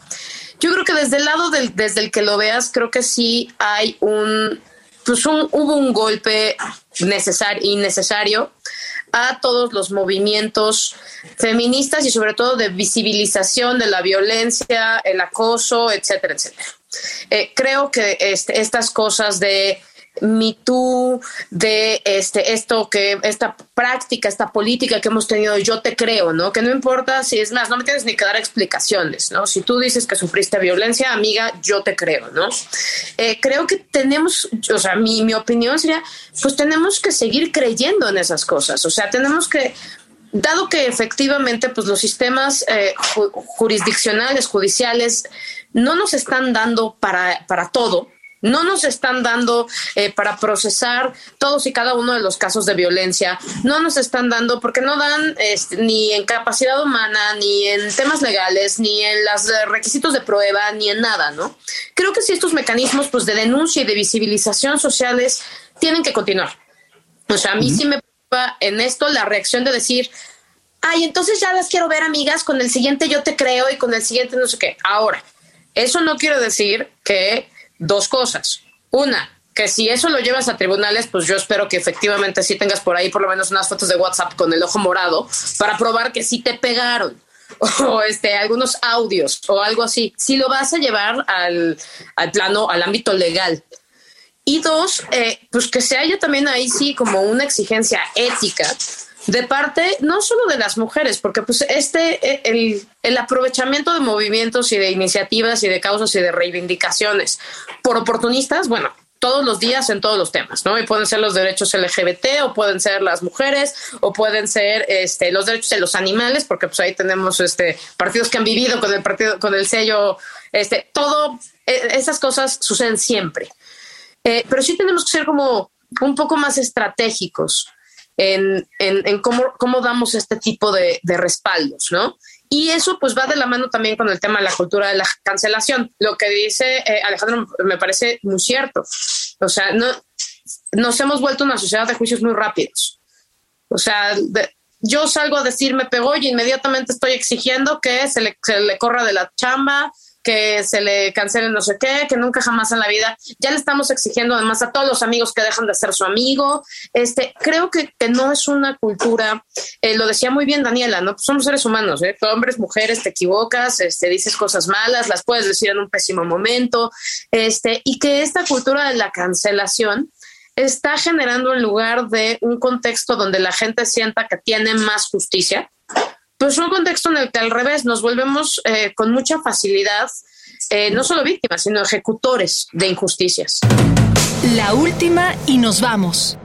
yo creo que desde el lado del, desde el que lo veas, creo que sí hay un, pues un, hubo un golpe necesario, innecesario a todos los movimientos feministas y sobre todo de visibilización de la violencia, el acoso, etcétera, etcétera. Eh, creo que este, estas cosas de me Too, de este, esto que, esta práctica, esta política que hemos tenido, yo te creo, ¿no? Que no importa si es más, no me tienes ni que dar explicaciones, ¿no? Si tú dices que sufriste violencia, amiga, yo te creo, ¿no? Eh, creo que tenemos, o sea, mi, mi opinión sería, pues tenemos que seguir creyendo en esas cosas, o sea, tenemos que dado que efectivamente pues los sistemas eh, jurisdiccionales, judiciales, no nos están dando para, para todo, No nos están dando eh, para procesar todos y cada uno de los casos de violencia. No nos están dando porque no dan este, ni en capacidad humana, ni en temas legales, ni en los requisitos de prueba, ni en nada, ¿no? Creo que si estos mecanismos pues, de denuncia y de visibilización sociales tienen que continuar. O sea, a mí sí me preocupa en esto la reacción de decir, ay, entonces ya las quiero ver amigas, con el siguiente yo te creo y con el siguiente no sé qué. Ahora, eso no quiere decir que dos cosas. Una, que si eso lo llevas a tribunales, pues yo espero que efectivamente sí tengas por ahí por lo menos unas fotos de WhatsApp con el ojo morado para probar que sí te pegaron o este, algunos audios o algo así. Si lo vas a llevar al, al plano, al ámbito legal. Y dos, eh, pues que se haya también ahí sí como una exigencia ética de parte no solo de las mujeres, porque pues este, e, el, el, aprovechamiento de movimientos y de iniciativas y de causas y de reivindicaciones por oportunistas, bueno, todos los días en todos los temas, ¿no? Y pueden ser los derechos LGBT o pueden ser las mujeres o pueden ser este, los derechos de los animales, porque pues ahí tenemos este, partidos que han vivido con el partido, con el sello, este, todo, e, esas cosas suceden siempre. Eh, pero sí tenemos que ser como un poco más estratégicos en, en, cómo, cómo, damos este tipo de, de, respaldos, ¿no? Y eso pues va de la mano también con el tema de la cultura de la cancelación. Lo que dice eh, Alejandro me parece muy cierto. O sea, no, nos hemos vuelto una sociedad de juicios muy rápidos. O sea, yo salgo a decir me pegó y inmediatamente estoy exigiendo que se le, se le corra de la chamba, que se le cancele no sé qué, que nunca jamás en la vida. Ya le estamos exigiendo además a todos los amigos que dejan de ser su amigo. Este, creo que, que no es una cultura, eh, lo decía muy bien Daniela, ¿no? somos seres humanos, ¿eh? Hombres, mujeres, te equivocas, este, dices cosas malas, las puedes decir en un pésimo momento, este, y que esta cultura de la cancelación está generando en lugar de un contexto donde la gente sienta que tiene más justicia, pues un contexto en el que al revés nos volvemos eh, con mucha facilidad eh, no solo víctimas, sino ejecutores de injusticias. La última y nos vamos.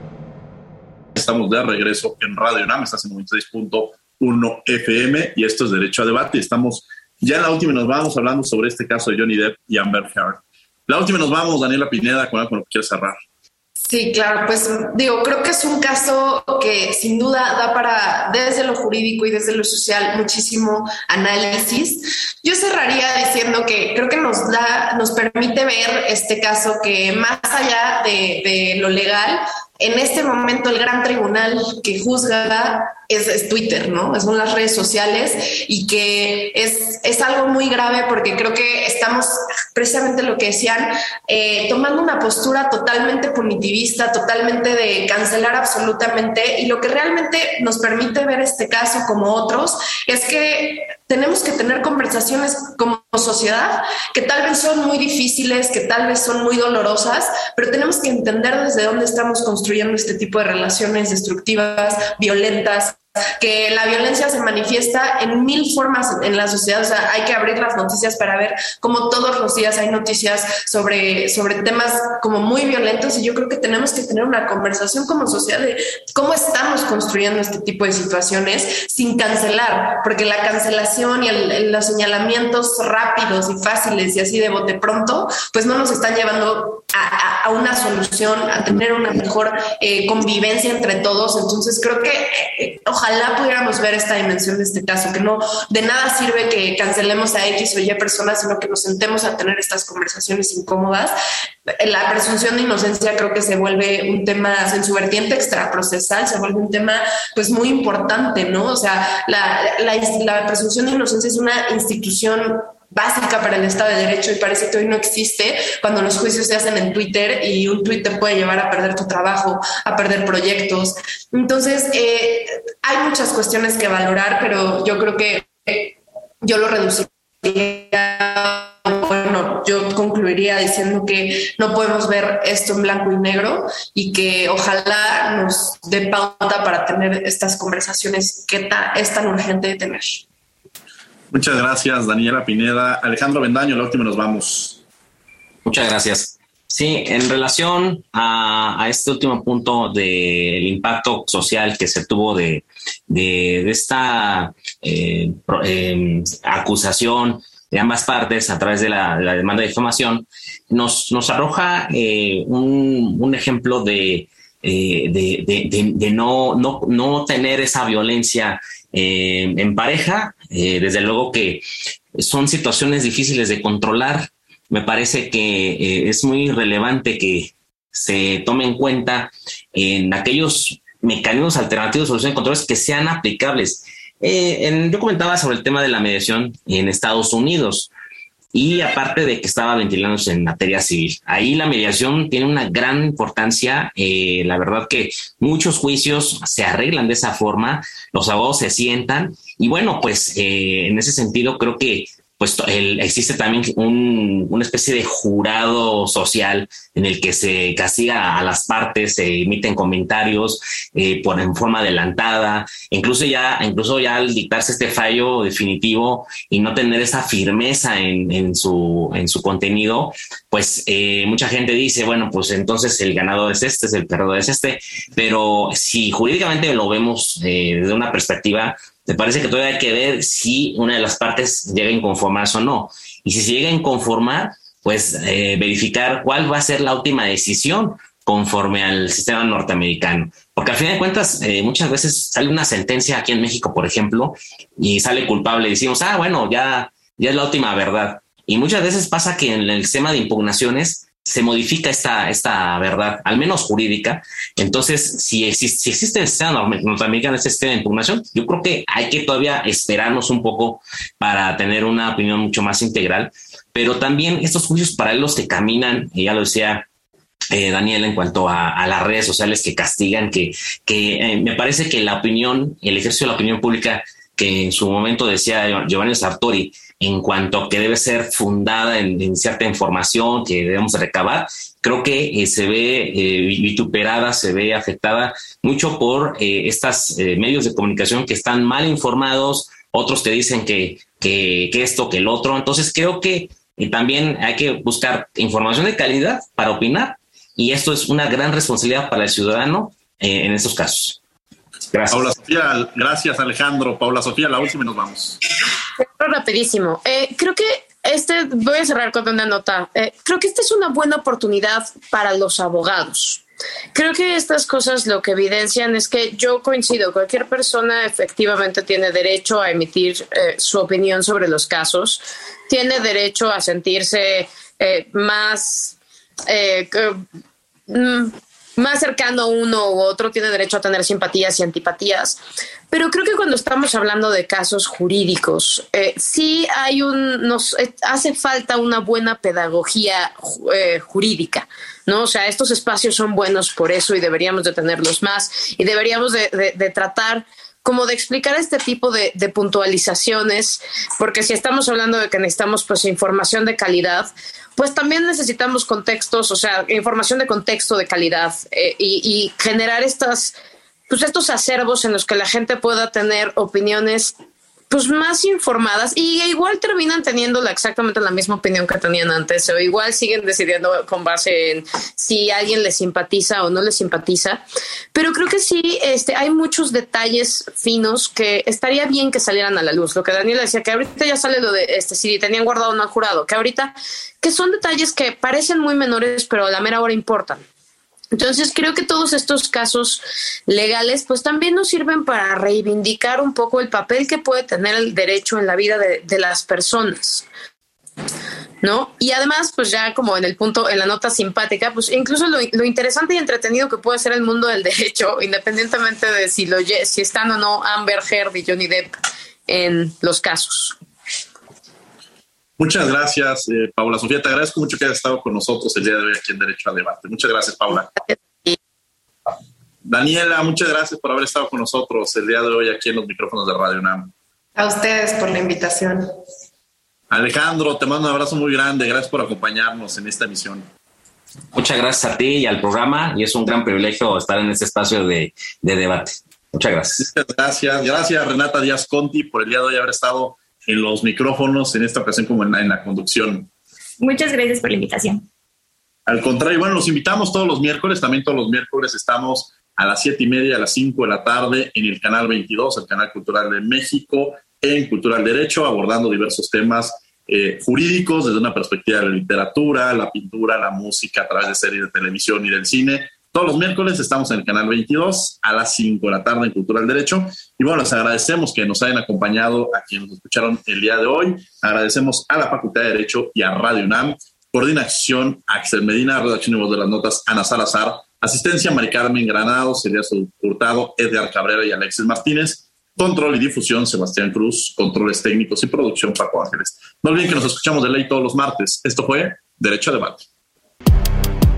Estamos de regreso en Radio UNAM, estás en 96.1 FM y esto es Derecho a Debate. Estamos ya en la última y nos vamos hablando sobre este caso de Johnny Depp y Amber Heard. La última y nos vamos, Daniela Pineda, con algo que quieres cerrar. Sí, claro, pues digo, creo que es un caso que sin duda da para, desde lo jurídico y desde lo social, muchísimo análisis. Yo cerraría diciendo que creo que nos da, nos permite ver este caso que más allá de, de lo legal, en este momento el gran tribunal que juzga es, Twitter, ¿no? Son las redes sociales y que es, es, algo muy grave porque creo que estamos, precisamente lo que decían, eh, tomando una postura totalmente punitivista, totalmente de cancelar absolutamente y lo que realmente nos permite ver este caso como otros es que tenemos que tener conversaciones como sociedad que tal vez son muy difíciles, que tal vez son muy dolorosas, pero tenemos que entender desde dónde estamos construyendo este tipo de relaciones destructivas, violentas, que la violencia se manifiesta en mil formas en la sociedad. O sea, hay que abrir las noticias para ver cómo todos los días hay noticias sobre, sobre temas como muy violentos y yo creo que tenemos que tener una conversación como sociedad de cómo estamos construyendo este tipo de situaciones sin cancelar, porque la cancelación y los señalamientos rápidos y fáciles y así de bote pronto, pues no nos están llevando a, una solución, a tener una mejor eh, convivencia entre todos. Entonces creo que eh, ojalá pudiéramos ver esta dimensión de este caso, que no de nada sirve que cancelemos a X o Y personas, sino que nos sentemos a tener estas conversaciones incómodas. La presunción de inocencia creo que se vuelve un tema en su vertiente extraprocesal, se vuelve un tema pues muy importante, ¿no? O sea, la, la, la presunción de inocencia es una institución básica para el Estado de Derecho y parece que hoy no existe cuando los juicios se hacen en Twitter y un tweet puede llevar a perder tu trabajo, a perder proyectos. Entonces, eh, hay muchas cuestiones que valorar, pero yo creo que yo lo reduciría. Bueno, yo concluiría diciendo que no podemos ver esto en blanco y negro y que ojalá nos dé pauta para tener estas conversaciones que es tan urgente de tener. Muchas gracias, Daniela Pineda. Alejandro Bendaño, la última nos vamos. Muchas gracias. Sí, en relación a, este último punto del impacto social que se tuvo de, esta eh, em, acusación de ambas partes a través de la, demanda de difamación, nos, nos arroja eh, un, un, ejemplo de, eh, de, de, no, no, no, tener esa violencia eh, en pareja. desde luego que son situaciones difíciles de controlar. Me parece que es muy relevante que se tome en cuenta en aquellos mecanismos alternativos de solución de controles que sean aplicables eh, yo comentaba sobre el tema de la mediación en Estados Unidos y aparte de que estaba ventilándose en materia civil. Ahí la mediación tiene una gran importancia. Eh, la verdad que muchos juicios se arreglan de esa forma, los abogados se sientan y bueno, pues eh, en ese sentido creo que pues existe también un, una especie de jurado social en el que se castiga a las partes, se emiten comentarios eh, por en forma adelantada, incluso ya, incluso ya al dictarse este fallo definitivo y no tener esa firmeza en, su, en su contenido, pues eh, mucha gente dice, bueno, pues entonces el ganador es este, es el perdedor es este, pero si jurídicamente lo vemos eh, desde una perspectiva me parece que todavía hay que ver si una de las partes llega a inconformarse o no. Y si se llega a inconformar, pues eh, verificar cuál va a ser la última decisión conforme al sistema norteamericano. Porque al fin de cuentas, eh, muchas veces sale una sentencia aquí en México, por ejemplo, y sale culpable y decimos, ah, bueno, ya, ya es la última verdad. Y muchas veces pasa que en el sistema de impugnaciones se modifica esta, esta verdad, al menos jurídica. Entonces, si existe, si existe norteamericano, este sistema de impugnación, yo creo que hay que todavía esperarnos un poco para tener una opinión mucho más integral. Pero también estos juicios paralelos que caminan, y ya lo decía eh, Daniel, en cuanto a, las redes sociales que castigan, que, que eh, me parece que la opinión, el ejercicio de la opinión pública que en su momento decía Giovanni Sartori, en cuanto a que debe ser fundada en, cierta información que debemos recabar, creo que eh, se ve eh, vituperada, se ve afectada mucho por eh, estos medios de comunicación que están mal informados, otros te dicen que, que, que esto, que el otro. Entonces creo que también hay que buscar información de calidad para opinar y esto es una gran responsabilidad para el ciudadano en estos casos. Gracias. Paula Sofía, gracias Alejandro. Paula Sofía, la última y nos vamos. Rapidísimo. Eh, creo que este, voy a cerrar con una nota. Eh, creo que esta es una buena oportunidad para los abogados. Creo que estas cosas lo que evidencian es que yo coincido, cualquier persona efectivamente tiene derecho a emitir eh, su opinión sobre los casos, tiene derecho a sentirse más mm, más cercano uno u otro tiene derecho a tener simpatías y antipatías, pero creo que cuando estamos hablando de casos jurídicos, eh, sí hay un, nos eh, hace falta una buena pedagogía eh, jurídica, ¿no? O sea, estos espacios son buenos por eso y deberíamos de tenerlos más y deberíamos de, de tratar como de explicar este tipo de, puntualizaciones, porque si estamos hablando de que necesitamos pues información de calidad, pues también necesitamos contextos, o sea, información de contexto de calidad eh, y, y, generar estas, pues estos acervos en los que la gente pueda tener opiniones pues más informadas y igual terminan teniendo la, exactamente la misma opinión que tenían antes o igual siguen decidiendo con base en si alguien les simpatiza o no les simpatiza. Pero creo que sí, este, hay muchos detalles finos que estaría bien que salieran a la luz. Lo que Daniela decía, que ahorita ya sale lo de este, si tenían guardado o no al jurado, que ahorita, que son detalles que parecen muy menores, pero a la mera hora importan. Entonces creo que todos estos casos legales pues también nos sirven para reivindicar un poco el papel que puede tener el derecho en la vida de, las personas. ¿No? Y además, pues ya como en el punto, en la nota simpática, pues incluso lo, interesante y entretenido que puede ser el mundo del derecho, independientemente de si, lo, si están o no Amber Heard y Johnny Depp en los casos. Muchas gracias, eh, Paula Sofía. Te agradezco mucho que hayas estado con nosotros el día de hoy aquí en Derecho al Debate. Muchas gracias, Paula. Daniela, muchas gracias por haber estado con nosotros el día de hoy aquí en los micrófonos de Radio UNAM. A ustedes por la invitación. Alejandro, te mando un abrazo muy grande. Gracias por acompañarnos en esta emisión. Muchas gracias a ti y al programa y es un gran privilegio estar en este espacio de, de debate. Muchas gracias. Muchas gracias. Gracias, Renata Díaz Conti, por el día de hoy haber estado en los micrófonos, en esta ocasión como en la, conducción. Muchas gracias por la invitación. Al contrario, bueno, los invitamos todos los miércoles, también todos los miércoles estamos a las siete y media, a las cinco de la tarde en el canal 22, el canal cultural de México, en Cultural Derecho, abordando diversos temas eh, jurídicos, desde una perspectiva de la literatura, la pintura, la música a través de series de televisión y del cine. Todos los miércoles estamos en el canal 22 a las 5 de la tarde en Cultura del Derecho. Y bueno, les agradecemos que nos hayan acompañado a quienes nos escucharon el día de hoy. Agradecemos a la Facultad de Derecho y a Radio UNAM. Coordinación, Axel Medina, redacción y voz de las notas, Ana Salazar. Asistencia, Mari Carmen Granados, Elías Hurtado, Edgar Cabrera y Alexis Martínez. Control y difusión, Sebastián Cruz. Controles técnicos y producción, Paco Ángeles. No olviden que nos escuchamos de ley todos los martes. Esto fue Derecho a Debate.